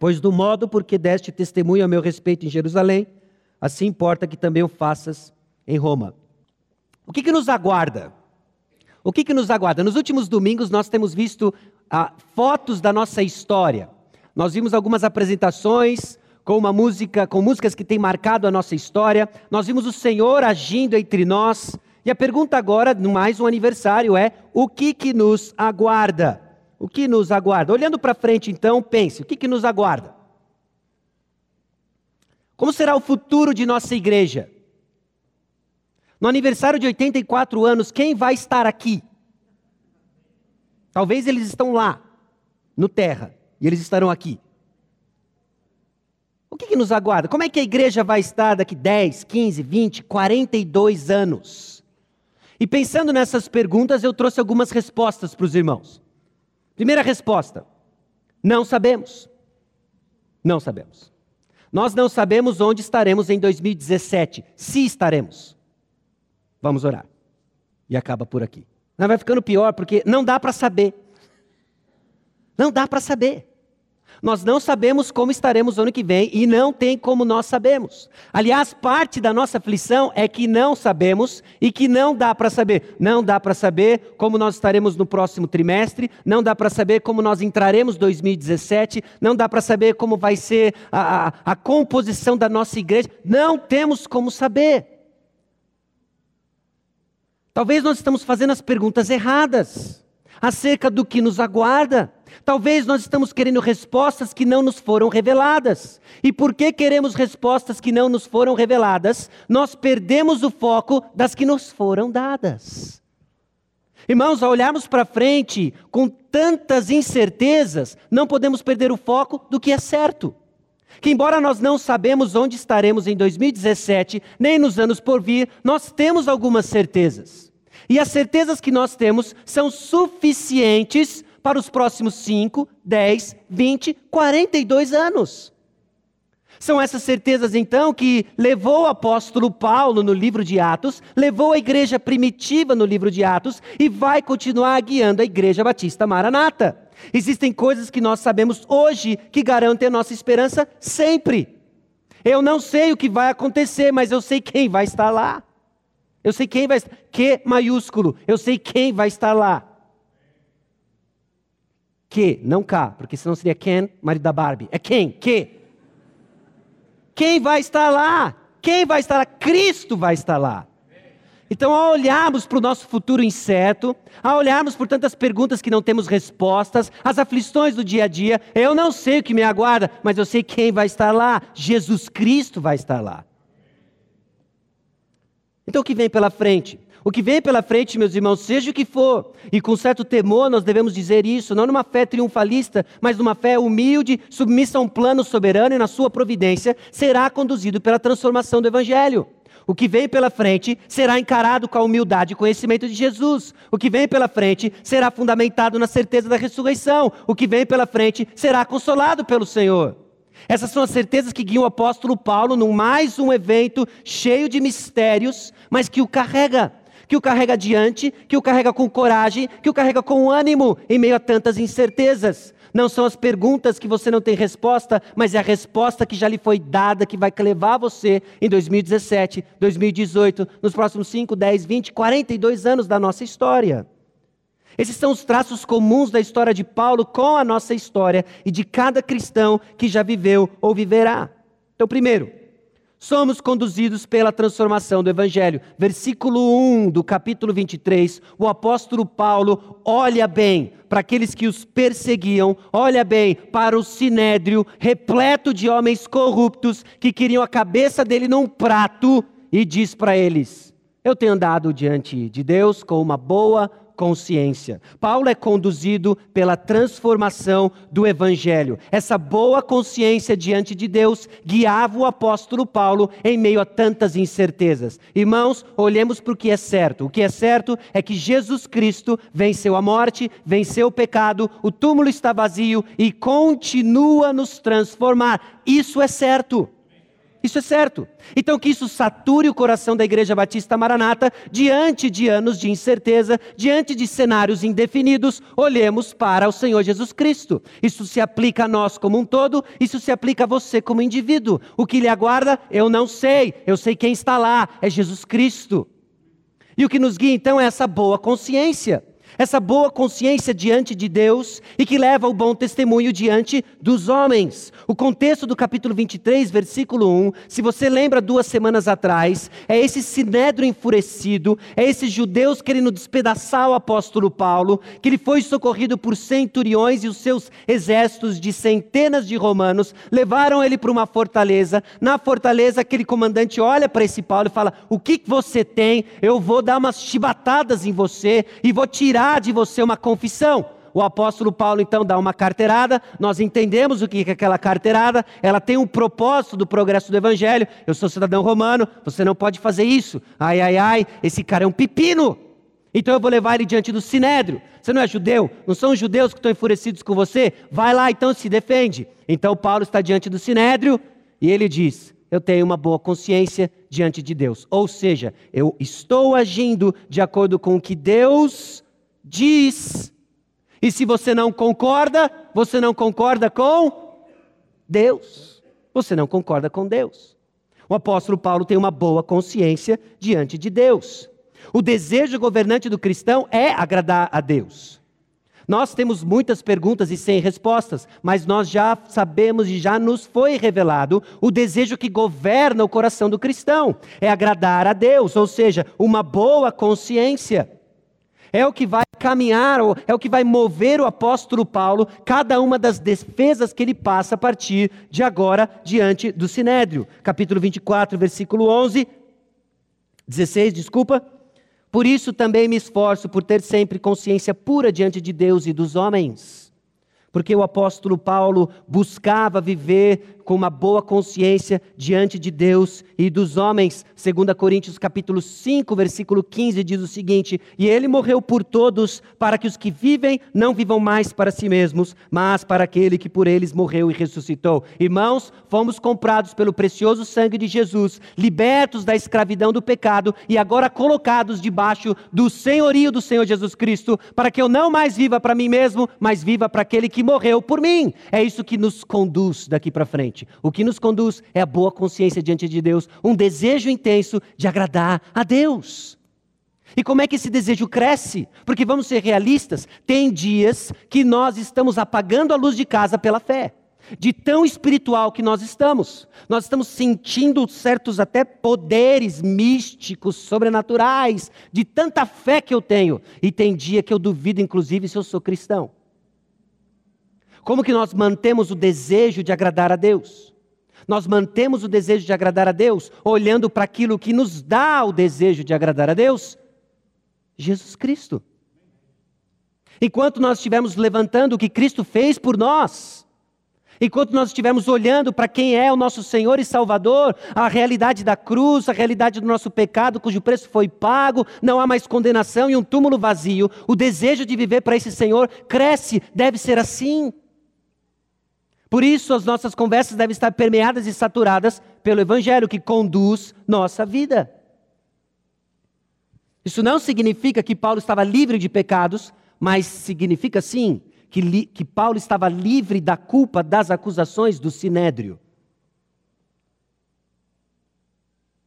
pois do modo porque deste testemunho a meu respeito em Jerusalém, assim importa que também o faças em Roma. O que, que nos aguarda? O que, que nos aguarda? Nos últimos domingos nós temos visto fotos da nossa história. Nós vimos algumas apresentações com uma música, com músicas que têm marcado a nossa história. Nós vimos o Senhor agindo entre nós. E a pergunta agora, mais um aniversário, é: o que que nos aguarda? O que nos aguarda? Olhando para frente, então, pense: o que que nos aguarda? Como será o futuro de nossa igreja? No aniversário de 84 anos, quem vai estar aqui? Talvez eles estão lá, no terra, e eles estarão aqui. O que, que, nos aguarda? Como é que a igreja vai estar daqui 10, 15, 20, 42 anos? E pensando nessas perguntas, eu trouxe algumas respostas para os irmãos. Primeira resposta: não sabemos. Não sabemos. Nós não sabemos onde estaremos em 2017, se estaremos. Vamos orar. E acaba por aqui. Não vai ficando pior porque não dá para saber. Não dá para saber. Nós não sabemos como estaremos ano que vem e não tem como nós sabemos. Aliás, parte da nossa aflição é que não sabemos e que não dá para saber. Não dá para saber como nós estaremos no próximo trimestre, não dá para saber como nós entraremos 2017, não dá para saber como vai ser a, a, a composição da nossa igreja. Não temos como saber. Talvez nós estamos fazendo as perguntas erradas acerca do que nos aguarda. Talvez nós estamos querendo respostas que não nos foram reveladas. E porque queremos respostas que não nos foram reveladas, nós perdemos o foco das que nos foram dadas. Irmãos, ao olharmos para frente com tantas incertezas, não podemos perder o foco do que é certo. Que embora nós não sabemos onde estaremos em 2017, nem nos anos por vir, nós temos algumas certezas. E as certezas que nós temos são suficientes para os próximos 5, 10, 20, 42 anos. São essas certezas então que levou o apóstolo Paulo no livro de Atos, levou a igreja primitiva no livro de Atos e vai continuar guiando a igreja batista Maranata. Existem coisas que nós sabemos hoje que garantem a nossa esperança sempre. Eu não sei o que vai acontecer, mas eu sei quem vai estar lá. Eu sei quem vai estar. Que maiúsculo. Eu sei quem vai estar lá. Que, não cá, porque senão seria Ken, marido da Barbie. É quem? Que. Quem vai estar lá? Quem vai estar lá? Cristo vai estar lá. Então, ao olharmos para o nosso futuro incerto, ao olharmos por tantas perguntas que não temos respostas, as aflições do dia a dia, eu não sei o que me aguarda, mas eu sei quem vai estar lá. Jesus Cristo vai estar lá. Então, o que vem pela frente? O que vem pela frente, meus irmãos, seja o que for, e com certo temor nós devemos dizer isso, não numa fé triunfalista, mas numa fé humilde, submissa a um plano soberano e na sua providência, será conduzido pela transformação do Evangelho. O que vem pela frente será encarado com a humildade e conhecimento de Jesus. O que vem pela frente será fundamentado na certeza da ressurreição. O que vem pela frente será consolado pelo Senhor. Essas são as certezas que guiam o apóstolo Paulo num mais um evento cheio de mistérios, mas que o carrega que o carrega adiante, que o carrega com coragem, que o carrega com ânimo em meio a tantas incertezas. Não são as perguntas que você não tem resposta, mas é a resposta que já lhe foi dada que vai levar você em 2017, 2018, nos próximos 5, 10, 20, 42 anos da nossa história. Esses são os traços comuns da história de Paulo com a nossa história e de cada cristão que já viveu ou viverá. Então, primeiro, somos conduzidos pela transformação do Evangelho. Versículo 1 do capítulo 23, o apóstolo Paulo olha bem para aqueles que os perseguiam, olha bem para o sinédrio, repleto de homens corruptos que queriam a cabeça dele num prato, e diz para eles: Eu tenho andado diante de Deus com uma boa consciência. Paulo é conduzido pela transformação do evangelho. Essa boa consciência diante de Deus guiava o apóstolo Paulo em meio a tantas incertezas. Irmãos, olhemos para o que é certo. O que é certo é que Jesus Cristo venceu a morte, venceu o pecado, o túmulo está vazio e continua nos transformar. Isso é certo. Isso é certo. Então, que isso sature o coração da Igreja Batista Maranata diante de anos de incerteza, diante de cenários indefinidos, olhemos para o Senhor Jesus Cristo. Isso se aplica a nós como um todo, isso se aplica a você como indivíduo. O que lhe aguarda, eu não sei, eu sei quem está lá, é Jesus Cristo. E o que nos guia então é essa boa consciência essa boa consciência diante de Deus e que leva o bom testemunho diante dos homens. O contexto do capítulo 23, versículo 1, se você lembra duas semanas atrás, é esse sinédrio enfurecido, é esses judeus querendo despedaçar o apóstolo Paulo, que ele foi socorrido por centuriões e os seus exércitos de centenas de romanos, levaram ele para uma fortaleza. Na fortaleza, aquele comandante olha para esse Paulo e fala: O que você tem? Eu vou dar umas chibatadas em você e vou tirar tirar de você uma confissão. O apóstolo Paulo então dá uma carteirada, nós entendemos o que é aquela carteirada, ela tem um propósito do progresso do evangelho. Eu sou cidadão romano, você não pode fazer isso. Ai, ai, ai, esse cara é um pepino. Então eu vou levar ele diante do sinédrio. Você não é judeu? Não são os judeus que estão enfurecidos com você? Vai lá então se defende. Então Paulo está diante do sinédrio e ele diz: Eu tenho uma boa consciência diante de Deus. Ou seja, eu estou agindo de acordo com o que Deus diz. E se você não concorda, você não concorda com Deus. Você não concorda com Deus. O apóstolo Paulo tem uma boa consciência diante de Deus. O desejo governante do cristão é agradar a Deus. Nós temos muitas perguntas e sem respostas, mas nós já sabemos e já nos foi revelado o desejo que governa o coração do cristão: é agradar a Deus, ou seja, uma boa consciência é o que vai caminhar, é o que vai mover o apóstolo Paulo, cada uma das defesas que ele passa a partir de agora diante do Sinédrio. Capítulo 24, versículo 11, 16, desculpa. Por isso também me esforço por ter sempre consciência pura diante de Deus e dos homens. Porque o apóstolo Paulo buscava viver com uma boa consciência diante de Deus e dos homens. 2 Coríntios capítulo 5, versículo 15 diz o seguinte: "E ele morreu por todos, para que os que vivem não vivam mais para si mesmos, mas para aquele que por eles morreu e ressuscitou." Irmãos, fomos comprados pelo precioso sangue de Jesus, libertos da escravidão do pecado e agora colocados debaixo do senhorio do Senhor Jesus Cristo, para que eu não mais viva para mim mesmo, mas viva para aquele que morreu por mim. É isso que nos conduz daqui para frente. O que nos conduz é a boa consciência diante de Deus, um desejo intenso de agradar a Deus. E como é que esse desejo cresce? Porque vamos ser realistas, tem dias que nós estamos apagando a luz de casa pela fé. De tão espiritual que nós estamos, nós estamos sentindo certos até poderes místicos, sobrenaturais, de tanta fé que eu tenho. E tem dia que eu duvido, inclusive, se eu sou cristão. Como que nós mantemos o desejo de agradar a Deus? Nós mantemos o desejo de agradar a Deus olhando para aquilo que nos dá o desejo de agradar a Deus? Jesus Cristo. Enquanto nós estivermos levantando o que Cristo fez por nós, enquanto nós estivermos olhando para quem é o nosso Senhor e Salvador, a realidade da cruz, a realidade do nosso pecado, cujo preço foi pago, não há mais condenação e um túmulo vazio, o desejo de viver para esse Senhor cresce, deve ser assim. Por isso, as nossas conversas devem estar permeadas e saturadas pelo Evangelho que conduz nossa vida. Isso não significa que Paulo estava livre de pecados, mas significa sim que, que Paulo estava livre da culpa das acusações do sinédrio.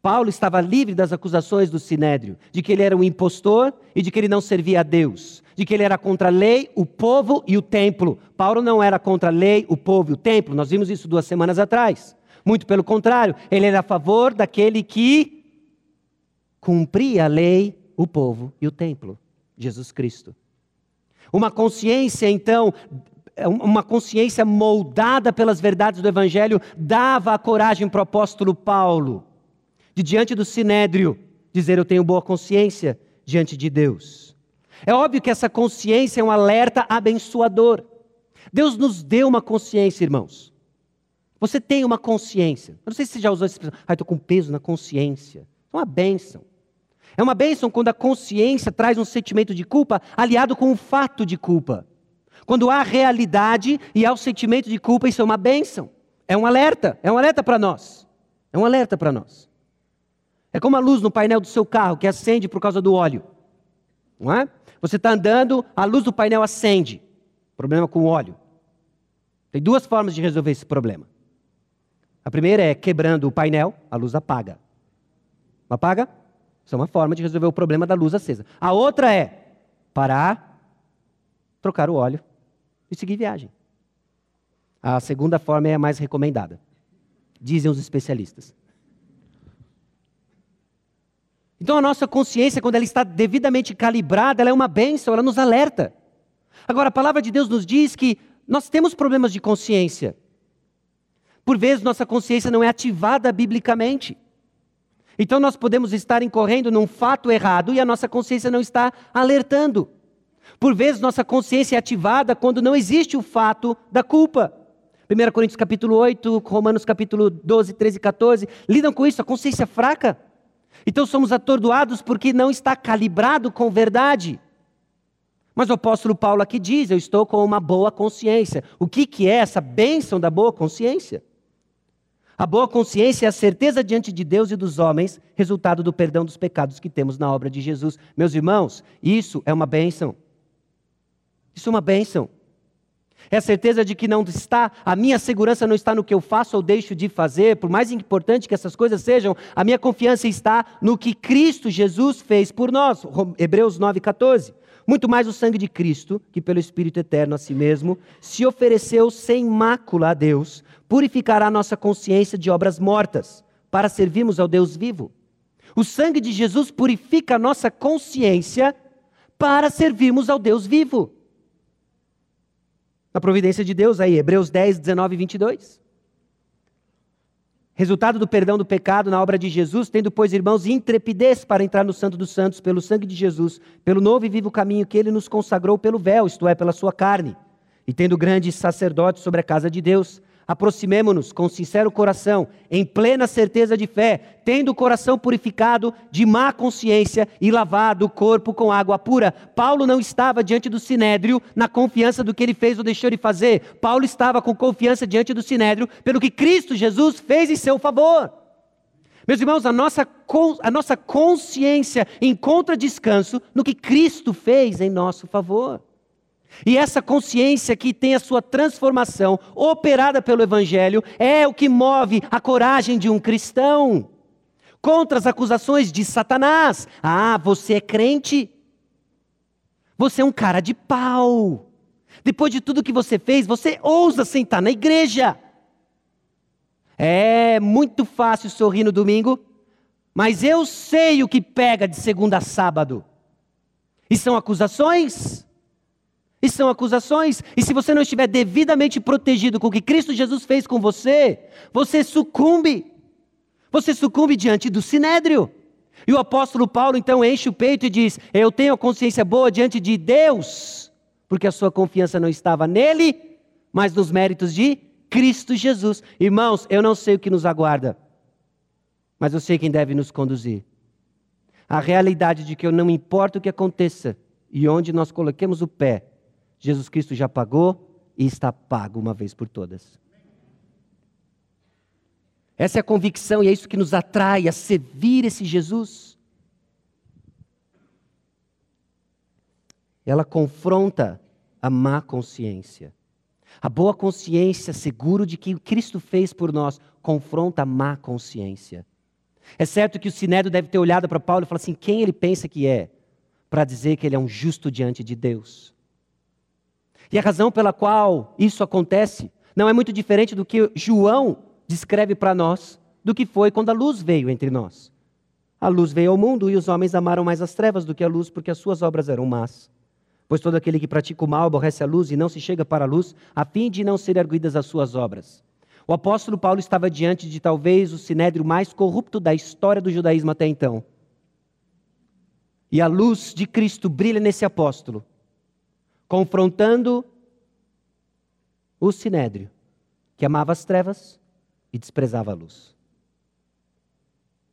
Paulo estava livre das acusações do sinédrio, de que ele era um impostor e de que ele não servia a Deus, de que ele era contra a lei, o povo e o templo. Paulo não era contra a lei, o povo e o templo, nós vimos isso duas semanas atrás. Muito pelo contrário, ele era a favor daquele que cumpria a lei, o povo e o templo, Jesus Cristo. Uma consciência, então, uma consciência moldada pelas verdades do Evangelho, dava a coragem para o apóstolo Paulo de diante do sinédrio dizer eu tenho boa consciência diante de Deus. É óbvio que essa consciência é um alerta abençoador. Deus nos deu uma consciência, irmãos. Você tem uma consciência. Eu não sei se você já usou essa expressão. Ah, estou com peso na consciência. É uma bênção. É uma bênção quando a consciência traz um sentimento de culpa aliado com um fato de culpa. Quando há realidade e há o sentimento de culpa, isso é uma bênção. É um alerta. É um alerta para nós. É um alerta para nós. É como a luz no painel do seu carro que acende por causa do óleo. Não é? Você está andando, a luz do painel acende. Problema com o óleo. Tem duas formas de resolver esse problema. A primeira é quebrando o painel, a luz apaga. Apaga? Isso é uma forma de resolver o problema da luz acesa. A outra é parar, trocar o óleo e seguir viagem. A segunda forma é a mais recomendada, dizem os especialistas. Então a nossa consciência, quando ela está devidamente calibrada, ela é uma bênção, ela nos alerta. Agora, a palavra de Deus nos diz que nós temos problemas de consciência. Por vezes, nossa consciência não é ativada biblicamente. Então, nós podemos estar incorrendo num fato errado e a nossa consciência não está alertando. Por vezes, nossa consciência é ativada quando não existe o fato da culpa. 1 Coríntios capítulo 8, Romanos capítulo 12, 13 e 14, lidam com isso, a consciência fraca. Então somos atordoados porque não está calibrado com verdade. Mas o apóstolo Paulo aqui diz: Eu estou com uma boa consciência. O que, que é essa bênção da boa consciência? A boa consciência é a certeza diante de Deus e dos homens, resultado do perdão dos pecados que temos na obra de Jesus. Meus irmãos, isso é uma bênção. Isso é uma bênção. É a certeza de que não está, a minha segurança não está no que eu faço ou deixo de fazer, por mais importante que essas coisas sejam, a minha confiança está no que Cristo Jesus fez por nós. Hebreus 9,14. Muito mais o sangue de Cristo, que pelo Espírito eterno a si mesmo, se ofereceu sem mácula a Deus, purificará nossa consciência de obras mortas, para servirmos ao Deus vivo. O sangue de Jesus purifica a nossa consciência para servirmos ao Deus vivo na providência de Deus aí, Hebreus 10, 19 e 22. Resultado do perdão do pecado na obra de Jesus, tendo, pois, irmãos, intrepidez para entrar no Santo dos Santos pelo sangue de Jesus, pelo novo e vivo caminho que ele nos consagrou pelo véu, isto é, pela sua carne, e tendo grande sacerdote sobre a casa de Deus, aproximemo-nos com sincero coração, em plena certeza de fé, tendo o coração purificado de má consciência e lavado o corpo com água pura. Paulo não estava diante do sinédrio na confiança do que ele fez ou deixou de fazer. Paulo estava com confiança diante do sinédrio pelo que Cristo Jesus fez em seu favor. Meus irmãos, a nossa, a nossa consciência encontra descanso no que Cristo fez em nosso favor. E essa consciência que tem a sua transformação operada pelo Evangelho é o que move a coragem de um cristão contra as acusações de Satanás. Ah, você é crente? Você é um cara de pau. Depois de tudo que você fez, você ousa sentar na igreja. É muito fácil sorrir no domingo, mas eu sei o que pega de segunda a sábado. E são acusações? E são acusações. E se você não estiver devidamente protegido com o que Cristo Jesus fez com você, você sucumbe. Você sucumbe diante do sinédrio. E o apóstolo Paulo então enche o peito e diz: Eu tenho a consciência boa diante de Deus, porque a sua confiança não estava nele, mas nos méritos de Cristo Jesus. Irmãos, eu não sei o que nos aguarda, mas eu sei quem deve nos conduzir. A realidade de que eu não importa o que aconteça e onde nós coloquemos o pé, Jesus Cristo já pagou e está pago uma vez por todas. Essa é a convicção e é isso que nos atrai a servir esse Jesus. Ela confronta a má consciência. A boa consciência, seguro de que Cristo fez por nós, confronta a má consciência. É certo que o Sinédrio deve ter olhado para Paulo e falado assim: quem ele pensa que é? Para dizer que ele é um justo diante de Deus. E a razão pela qual isso acontece não é muito diferente do que João descreve para nós do que foi quando a luz veio entre nós. A luz veio ao mundo e os homens amaram mais as trevas do que a luz, porque as suas obras eram más. Pois todo aquele que pratica o mal aborrece a luz e não se chega para a luz, a fim de não ser arguidas as suas obras. O apóstolo Paulo estava diante de talvez o sinédrio mais corrupto da história do judaísmo até então. E a luz de Cristo brilha nesse apóstolo, confrontando o sinédrio, que amava as trevas e desprezava a luz.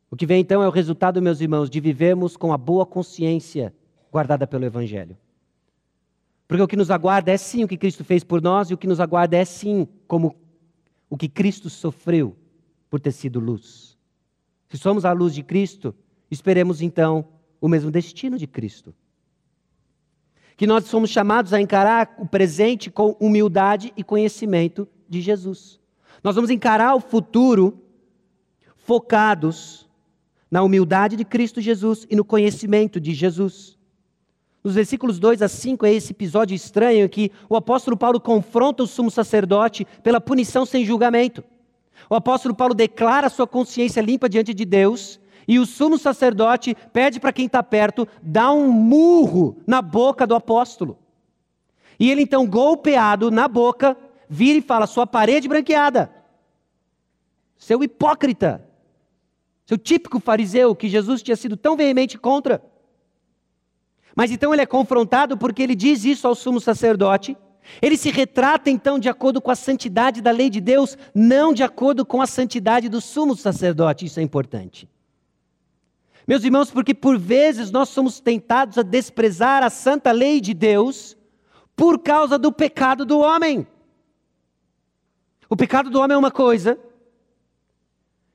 O que vem então é o resultado, meus irmãos, de vivermos com a boa consciência guardada pelo Evangelho. Porque o que nos aguarda é sim o que Cristo fez por nós, e o que nos aguarda é sim como o que Cristo sofreu por ter sido luz. Se somos a luz de Cristo, esperemos então o mesmo destino de Cristo. Que nós somos chamados a encarar o presente com humildade e conhecimento de Jesus. Nós vamos encarar o futuro focados na humildade de Cristo Jesus e no conhecimento de Jesus. Nos versículos 2 a 5 é esse episódio estranho em que o apóstolo Paulo confronta o sumo sacerdote pela punição sem julgamento. O apóstolo Paulo declara sua consciência limpa diante de Deus e o sumo sacerdote pede para quem está perto dar um murro na boca do apóstolo. E ele então, golpeado na boca, vira e fala: Sua parede branqueada, seu hipócrita, seu típico fariseu que Jesus tinha sido tão veemente contra. Mas então ele é confrontado porque ele diz isso ao sumo sacerdote. Ele se retrata então de acordo com a santidade da lei de Deus, não de acordo com a santidade do sumo sacerdote. Isso é importante. Meus irmãos, porque por vezes nós somos tentados a desprezar a santa lei de Deus por causa do pecado do homem. O pecado do homem é uma coisa,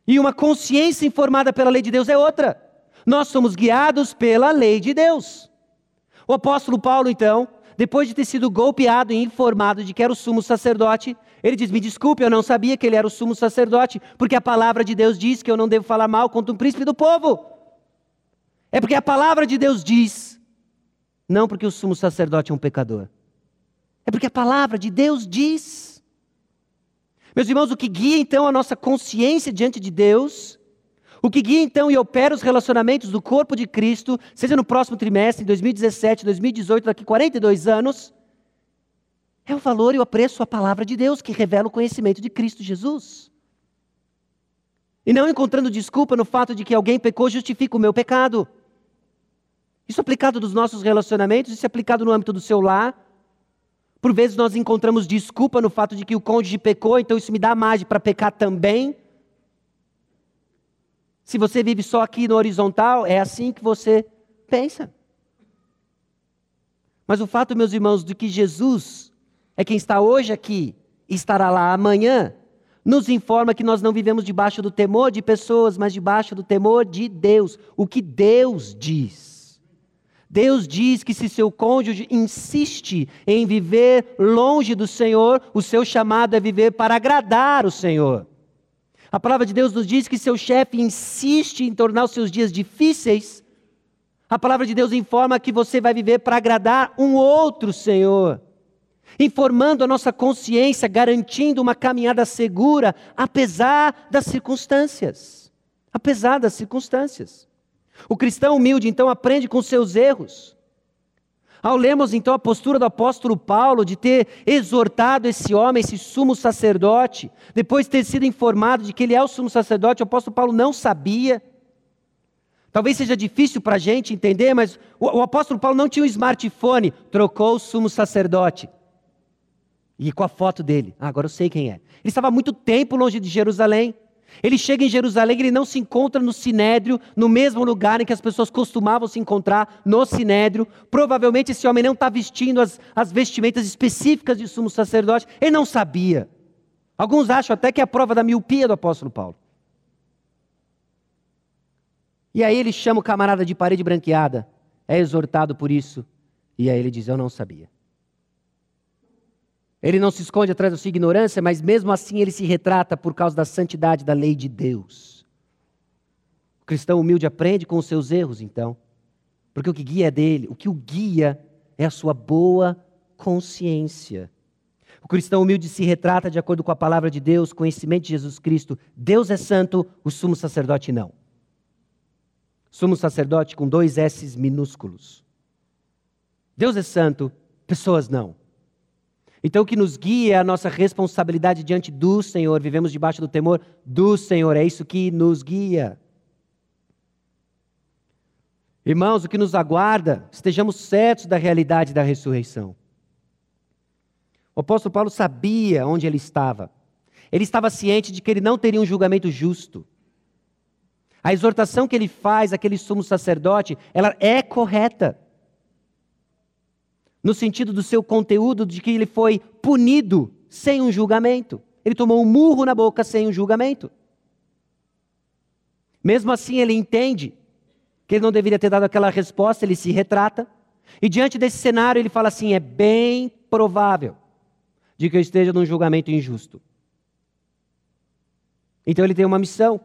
e uma consciência informada pela lei de Deus é outra. Nós somos guiados pela lei de Deus. O apóstolo Paulo, então, depois de ter sido golpeado e informado de que era o sumo sacerdote, ele diz: Me desculpe, eu não sabia que ele era o sumo sacerdote, porque a palavra de Deus diz que eu não devo falar mal contra um príncipe do povo. É porque a palavra de Deus diz, não porque o sumo sacerdote é um pecador. É porque a palavra de Deus diz. Meus irmãos, o que guia então a nossa consciência diante de Deus o que guia então e opera os relacionamentos do corpo de Cristo, seja no próximo trimestre, em 2017, 2018, daqui 42 anos, é o valor e o apreço à palavra de Deus que revela o conhecimento de Cristo Jesus. E não encontrando desculpa no fato de que alguém pecou justifica o meu pecado. Isso é aplicado nos nossos relacionamentos, isso é aplicado no âmbito do seu lar. Por vezes nós encontramos desculpa no fato de que o cônjuge pecou, então isso me dá margem para pecar também. Se você vive só aqui no horizontal, é assim que você pensa. Mas o fato, meus irmãos, de que Jesus é quem está hoje aqui e estará lá amanhã, nos informa que nós não vivemos debaixo do temor de pessoas, mas debaixo do temor de Deus. O que Deus diz. Deus diz que se seu cônjuge insiste em viver longe do Senhor, o seu chamado é viver para agradar o Senhor. A palavra de Deus nos diz que seu chefe insiste em tornar os seus dias difíceis. A palavra de Deus informa que você vai viver para agradar um outro Senhor informando a nossa consciência, garantindo uma caminhada segura, apesar das circunstâncias. Apesar das circunstâncias. O cristão humilde, então, aprende com seus erros. Ao lermos então a postura do apóstolo Paulo de ter exortado esse homem, esse sumo sacerdote, depois de ter sido informado de que ele é o sumo sacerdote, o apóstolo Paulo não sabia. Talvez seja difícil para a gente entender, mas o, o, apóstolo Paulo não tinha um smartphone, trocou o sumo sacerdote. E com a foto dele. Ah, agora eu sei quem é. Ele estava muito tempo longe de Jerusalém. Ele chega em Jerusalém, ele não se encontra no Sinédrio, no mesmo lugar em que as pessoas costumavam se encontrar, no Sinédrio. Provavelmente esse homem não está vestindo as, as vestimentas específicas de sumo sacerdote. Ele não sabia. Alguns acham até que é a prova da miopia do apóstolo Paulo. E aí ele chama o camarada de parede branqueada, é exortado por isso. E aí ele diz: Eu não sabia. Ele não se esconde atrás da sua ignorância, mas mesmo assim ele se retrata por causa da santidade da lei de Deus. O cristão humilde aprende com os seus erros, então, porque o que guia é dele, o que o guia é a sua boa consciência. O cristão humilde se retrata de acordo com a palavra de Deus, conhecimento de Jesus Cristo. Deus é santo, o sumo sacerdote não. Sumo sacerdote com dois S minúsculos. Deus é santo, pessoas não. Então, o que nos guia é a nossa responsabilidade diante do Senhor. Vivemos debaixo do temor do Senhor. É isso que nos guia. Irmãos, o que nos aguarda, estejamos certos da realidade da ressurreição. O apóstolo Paulo sabia onde ele estava. Ele estava ciente de que ele não teria um julgamento justo. A exortação que ele faz àquele sumo sacerdote, ela é correta no sentido do seu conteúdo, de que ele foi punido sem um julgamento. Ele tomou um murro na boca sem um julgamento. Mesmo assim, ele entende que ele não deveria ter dado aquela resposta, ele se retrata. E diante desse cenário, ele fala assim: é bem provável de que eu esteja num julgamento injusto. Então ele tem uma missão.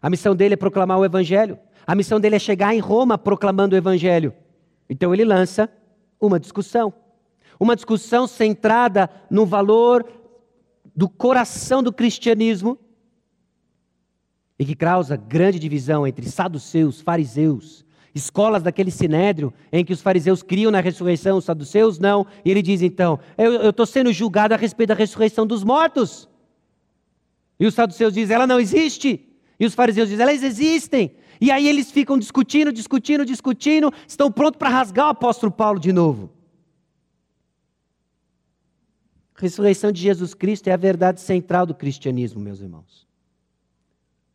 A missão dele é proclamar o Evangelho. A missão dele é chegar em Roma proclamando o Evangelho. Então ele lança uma discussão. Uma discussão centrada no valor do coração do cristianismo e que causa grande divisão entre saduceus, fariseus, escolas daquele sinédrio em que os fariseus criam na ressurreição, os saduceus não. E ele diz então: Eu estou sendo julgado a respeito da ressurreição dos mortos. E os saduceus dizem: Ela não existe. E os fariseus dizem: Elas existem. E aí eles ficam discutindo, discutindo, discutindo, estão prontos para rasgar o apóstolo Paulo de novo. A ressurreição de Jesus Cristo é a verdade central do cristianismo, meus irmãos.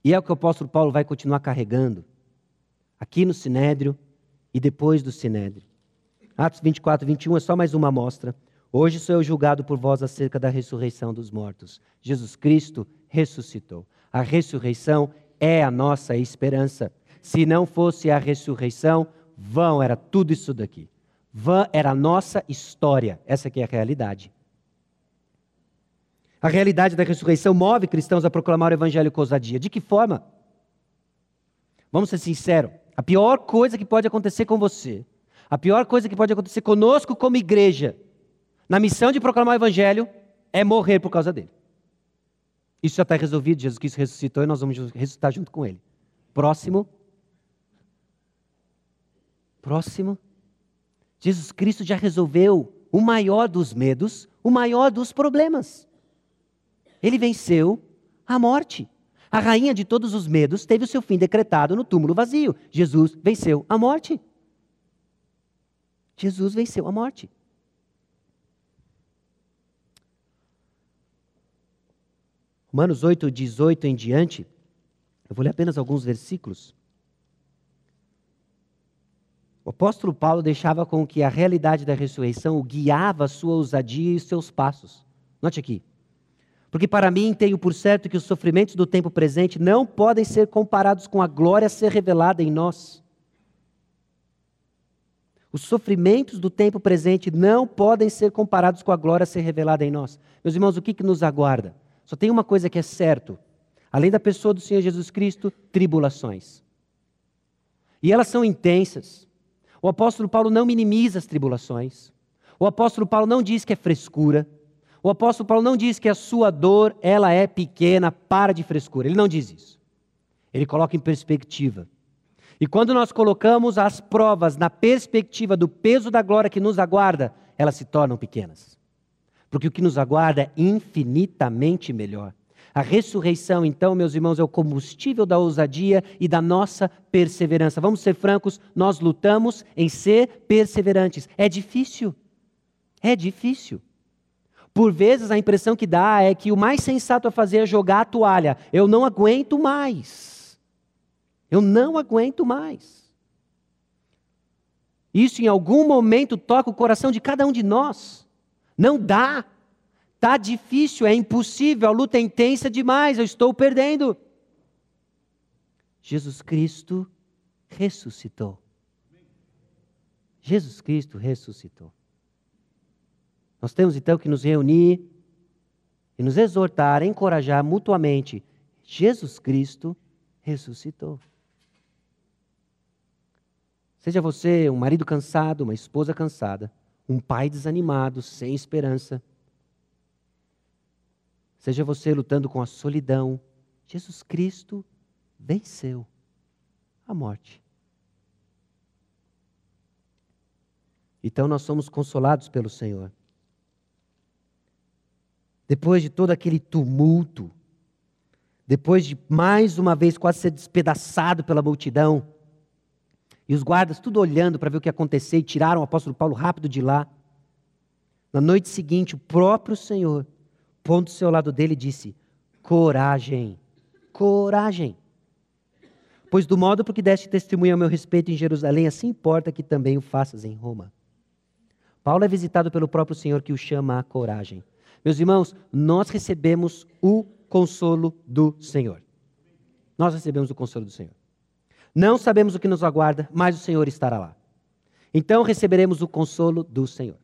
E é o que o apóstolo Paulo vai continuar carregando, aqui no Sinédrio e depois do Sinédrio. Atos 24, 21 é só mais uma amostra. Hoje sou eu julgado por vós acerca da ressurreição dos mortos. Jesus Cristo ressuscitou. A ressurreição é a nossa esperança. Se não fosse a ressurreição, vão era tudo isso daqui. Vã era a nossa história. Essa aqui é a realidade. A realidade da ressurreição move cristãos a proclamar o evangelho com ousadia. De que forma? Vamos ser sinceros. A pior coisa que pode acontecer com você, a pior coisa que pode acontecer conosco como igreja, na missão de proclamar o evangelho, é morrer por causa dele. Isso já está resolvido, Jesus Cristo ressuscitou e nós vamos ressuscitar junto com Ele. Próximo. Próximo. Jesus Cristo já resolveu o maior dos medos, o maior dos problemas. Ele venceu a morte. A rainha de todos os medos teve o seu fim decretado no túmulo vazio. Jesus venceu a morte. Jesus venceu a morte. Romanos 8, 18 em diante, eu vou ler apenas alguns versículos. O apóstolo Paulo deixava com que a realidade da ressurreição guiava a sua ousadia e seus passos. Note aqui. Porque para mim tenho por certo que os sofrimentos do tempo presente não podem ser comparados com a glória a ser revelada em nós. Os sofrimentos do tempo presente não podem ser comparados com a glória a ser revelada em nós. Meus irmãos, o que, que nos aguarda? Só tem uma coisa que é certo: além da pessoa do Senhor Jesus Cristo, tribulações. E elas são intensas. O apóstolo Paulo não minimiza as tribulações. O apóstolo Paulo não diz que é frescura. O apóstolo Paulo não diz que a sua dor, ela é pequena, para de frescura. Ele não diz isso. Ele coloca em perspectiva. E quando nós colocamos as provas na perspectiva do peso da glória que nos aguarda, elas se tornam pequenas. Porque o que nos aguarda é infinitamente melhor. A ressurreição, então, meus irmãos, é o combustível da ousadia e da nossa perseverança. Vamos ser francos, nós lutamos em ser perseverantes. É difícil. É difícil. Por vezes a impressão que dá é que o mais sensato a fazer é jogar a toalha. Eu não aguento mais. Eu não aguento mais. Isso em algum momento toca o coração de cada um de nós. Não dá. Está difícil, é impossível, a luta é intensa demais, eu estou perdendo. Jesus Cristo ressuscitou. Jesus Cristo ressuscitou. Nós temos então que nos reunir e nos exortar, encorajar mutuamente. Jesus Cristo ressuscitou. Seja você um marido cansado, uma esposa cansada, um pai desanimado, sem esperança seja você lutando com a solidão, Jesus Cristo venceu a morte. Então nós somos consolados pelo Senhor. Depois de todo aquele tumulto, depois de mais uma vez quase ser despedaçado pela multidão, e os guardas tudo olhando para ver o que ia acontecer e tiraram o apóstolo Paulo rápido de lá. Na noite seguinte, o próprio Senhor pondo-se ao lado dele, disse: Coragem, coragem. Pois do modo por que deste testemunho a meu respeito em Jerusalém, assim importa que também o faças em Roma. Paulo é visitado pelo próprio Senhor que o chama a coragem. Meus irmãos, nós recebemos o consolo do Senhor. Nós recebemos o consolo do Senhor. Não sabemos o que nos aguarda, mas o Senhor estará lá. Então receberemos o consolo do Senhor,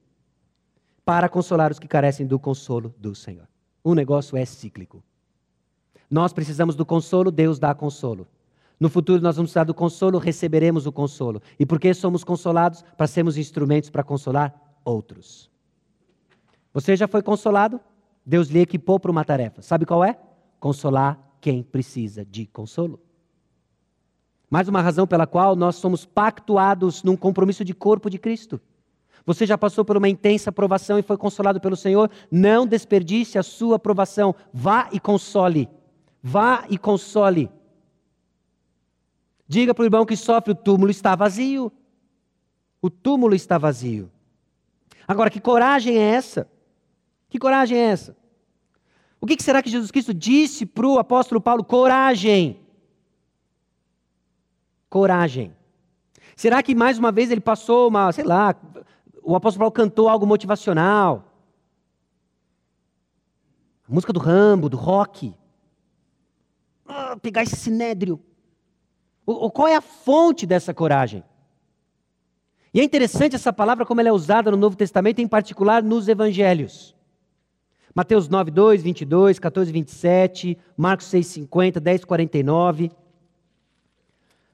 para consolar os que carecem do consolo do Senhor. O negócio é cíclico. Nós precisamos do consolo, Deus dá consolo. No futuro nós vamos precisar do consolo, receberemos o consolo. E por que somos consolados? Para sermos instrumentos para consolar outros. Você já foi consolado? Deus lhe equipou para uma tarefa. Sabe qual é? Consolar quem precisa de consolo. Mais uma razão pela qual nós somos pactuados num compromisso de corpo de Cristo. Você já passou por uma intensa provação e foi consolado pelo Senhor? Não desperdice a sua provação. Vá e console. Vá e console. Diga para o irmão que sofre: o túmulo está vazio. O túmulo está vazio. Agora, que coragem é essa? Que coragem é essa? O que será que Jesus Cristo disse para o apóstolo Paulo? Coragem. Coragem. Será que mais uma vez ele passou uma, sei lá, o apóstolo Paulo cantou algo motivacional. A música do Rambo, do rock. Ah, pegar esse sinédrio. O, qual é a fonte dessa coragem? E é interessante essa palavra como ela é usada no Novo Testamento, em particular nos evangelhos. Mateus 9, 2, 22, 14, 27, Marcos 6, 50, 10, 49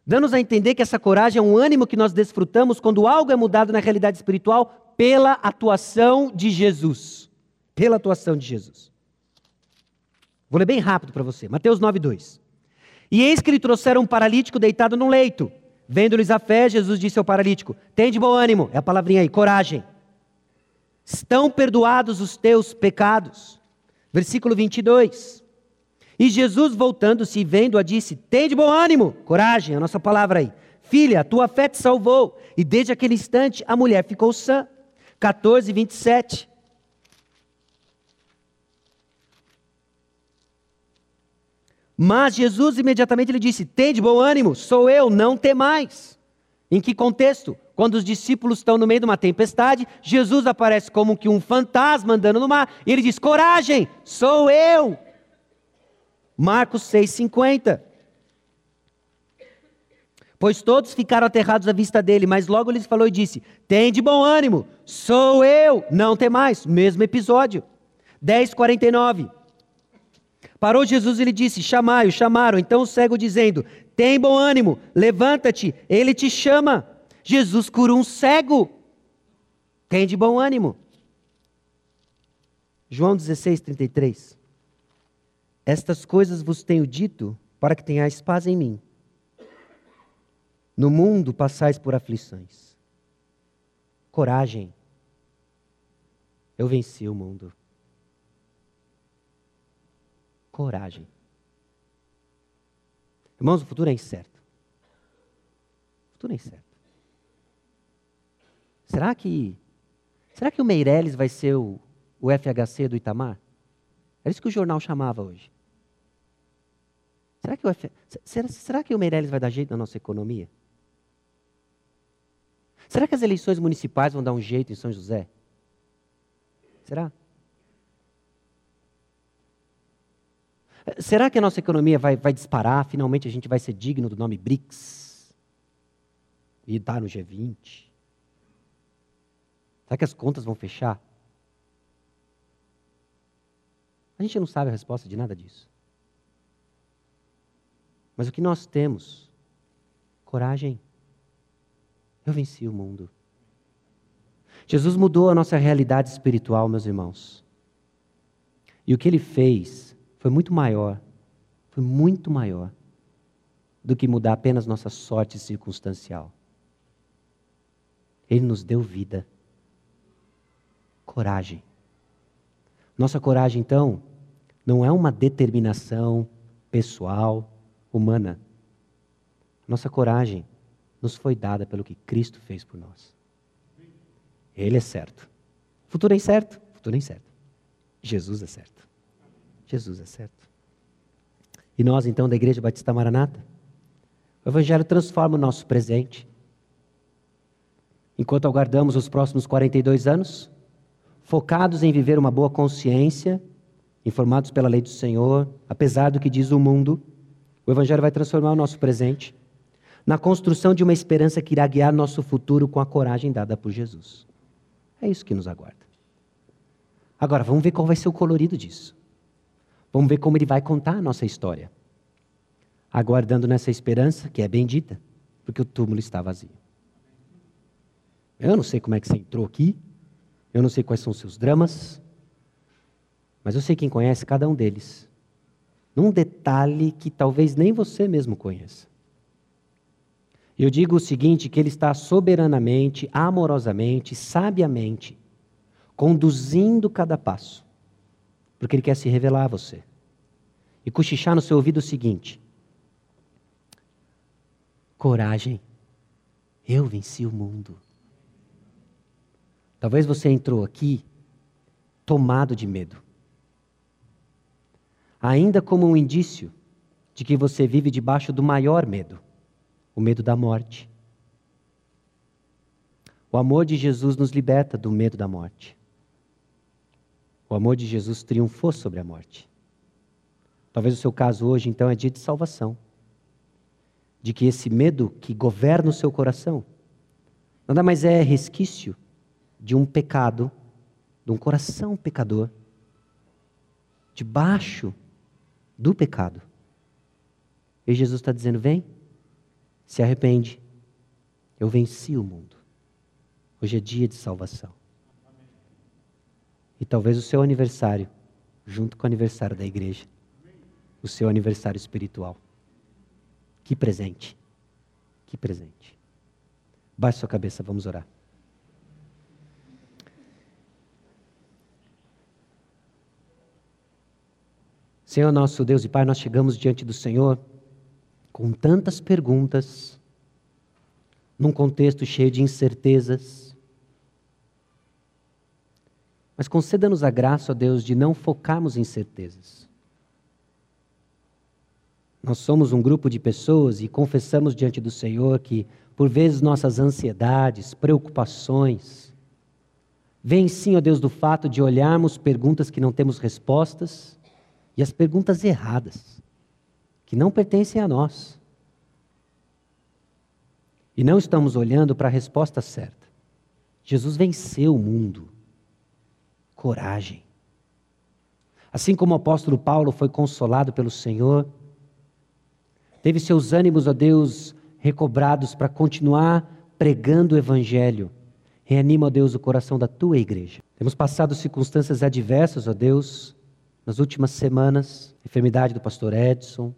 dando-nos a entender que essa coragem é um ânimo que nós desfrutamos quando algo é mudado na realidade espiritual pela atuação de Jesus. Pela atuação de Jesus. Vou ler bem rápido para você. Mateus 9, 2. E eis que lhe trouxeram um paralítico deitado num leito. Vendo-lhes a fé, Jesus disse ao paralítico: Tem de bom ânimo, é a palavrinha aí, coragem. Estão perdoados os teus pecados. Versículo 22. E Jesus, voltando-se e vendo-a, disse: Tem de bom ânimo, coragem, a nossa palavra aí. Filha, tua fé te salvou. E desde aquele instante a mulher ficou sã. 14, 27. Mas Jesus imediatamente lhe disse: Tem de bom ânimo, sou eu, não temais. Em que contexto? Quando os discípulos estão no meio de uma tempestade, Jesus aparece como que um fantasma andando no mar, e ele diz: Coragem, sou eu. Marcos 6,50. Pois todos ficaram aterrados à vista dele, mas logo lhes falou e disse: Tem de bom ânimo, sou eu, não tem mais. Mesmo episódio. 10,49. Parou Jesus e lhe disse: Chamai-o, chamaram. Então o cego dizendo: Tem bom ânimo, levanta-te, ele te chama. Jesus curou um cego. Tem de bom ânimo. João 16, 33. Estas coisas vos tenho dito para que tenhais paz em mim. No mundo passais por aflições. Coragem. Eu venci o mundo. Coragem. Irmãos, o futuro é incerto. O futuro é incerto. Será que será que o Meirelles vai ser o, o FHC do Itamar? É isso que o jornal chamava hoje. Será que o, F... será, será que o Meirelles vai dar jeito na nossa economia? Será que as eleições municipais vão dar um jeito em São José? Será? Será que a nossa economia vai, vai disparar? Finalmente a gente vai ser digno do nome BRICS? E estar no G20? Será que as contas vão fechar? A gente não sabe a resposta de nada disso. Mas o que nós temos? Coragem. Eu venci o mundo. Jesus mudou a nossa realidade espiritual, meus irmãos. E o que ele fez foi muito maior, foi muito maior do que mudar apenas nossa sorte circunstancial. Ele nos deu vida, coragem. Nossa coragem, então, não é uma determinação pessoal, humana. Nossa coragem nos foi dada pelo que Cristo fez por nós. Ele é certo. Futuro é incerto? Futuro é incerto. Jesus é certo. Jesus é certo. E nós, então, da Igreja Batista Maranata, o Evangelho transforma o nosso presente. Enquanto aguardamos os próximos 42 anos, focados em viver uma boa consciência, informados pela lei do Senhor, apesar do que diz o mundo, o Evangelho vai transformar o nosso presente na construção de uma esperança que irá guiar nosso futuro com a coragem dada por Jesus. É isso que nos aguarda. Agora, vamos ver qual vai ser o colorido disso. Vamos ver como ele vai contar a nossa história. Aguardando nessa esperança, que é bendita, porque o túmulo está vazio. Eu não sei como é que você entrou aqui, eu não sei quais são os seus dramas, mas eu sei quem conhece cada um deles. Num detalhe que talvez nem você mesmo conheça. Eu digo o seguinte: que Ele está soberanamente, amorosamente, sabiamente, conduzindo cada passo, porque Ele quer se revelar a você. E cochichar no seu ouvido o seguinte: coragem, eu venci o mundo. Talvez você entrou aqui tomado de medo, ainda como um indício de que você vive debaixo do maior medo o medo da morte. O amor de Jesus nos liberta do medo da morte. O amor de Jesus triunfou sobre a morte. Talvez o seu caso hoje, então, é dia de salvação. De que esse medo que governa o seu coração nada mais é resquício de um pecado, de um coração pecador, debaixo do pecado. E Jesus está dizendo: vem, se arrepende. Eu venci o mundo. Hoje é dia de salvação. E talvez o seu aniversário, junto com o aniversário da igreja, o seu aniversário espiritual. Que presente. Que presente. Baixe sua cabeça, vamos orar. Senhor nosso Deus e Pai, nós chegamos diante do Senhor com tantas perguntas, num contexto cheio de incertezas. Mas conceda-nos a graça, ó Deus, de não focarmos em certezas. Nós somos um grupo de pessoas e confessamos diante do Senhor que, por vezes, nossas ansiedades, preocupações, vêm sim, ó Deus, do fato de olharmos perguntas que não temos respostas e as perguntas erradas, que não pertencem a nós. E não estamos olhando para a resposta certa. Jesus venceu o mundo. Coragem. Assim como o apóstolo Paulo foi consolado pelo Senhor, teve seus ânimos, ó Deus, recobrados para continuar pregando o Evangelho. Reanima, ó Deus, o coração da tua igreja. Temos passado circunstâncias adversas, ó Deus, nas últimas semanas enfermidade do pastor Edson,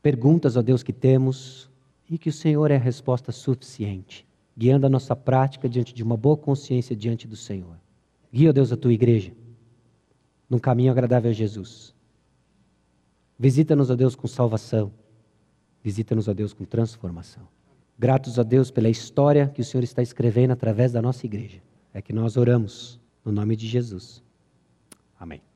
perguntas, ó Deus, que temos, e que o Senhor é a resposta suficiente, guiando a nossa prática diante de uma boa consciência diante do Senhor. Guia, Deus, a tua igreja num caminho agradável a Jesus. Visita-nos, ó Deus, com salvação. Visita-nos, ó Deus, com transformação. Gratos a Deus pela história que o Senhor está escrevendo através da nossa igreja. É que nós oramos no nome de Jesus. Amém.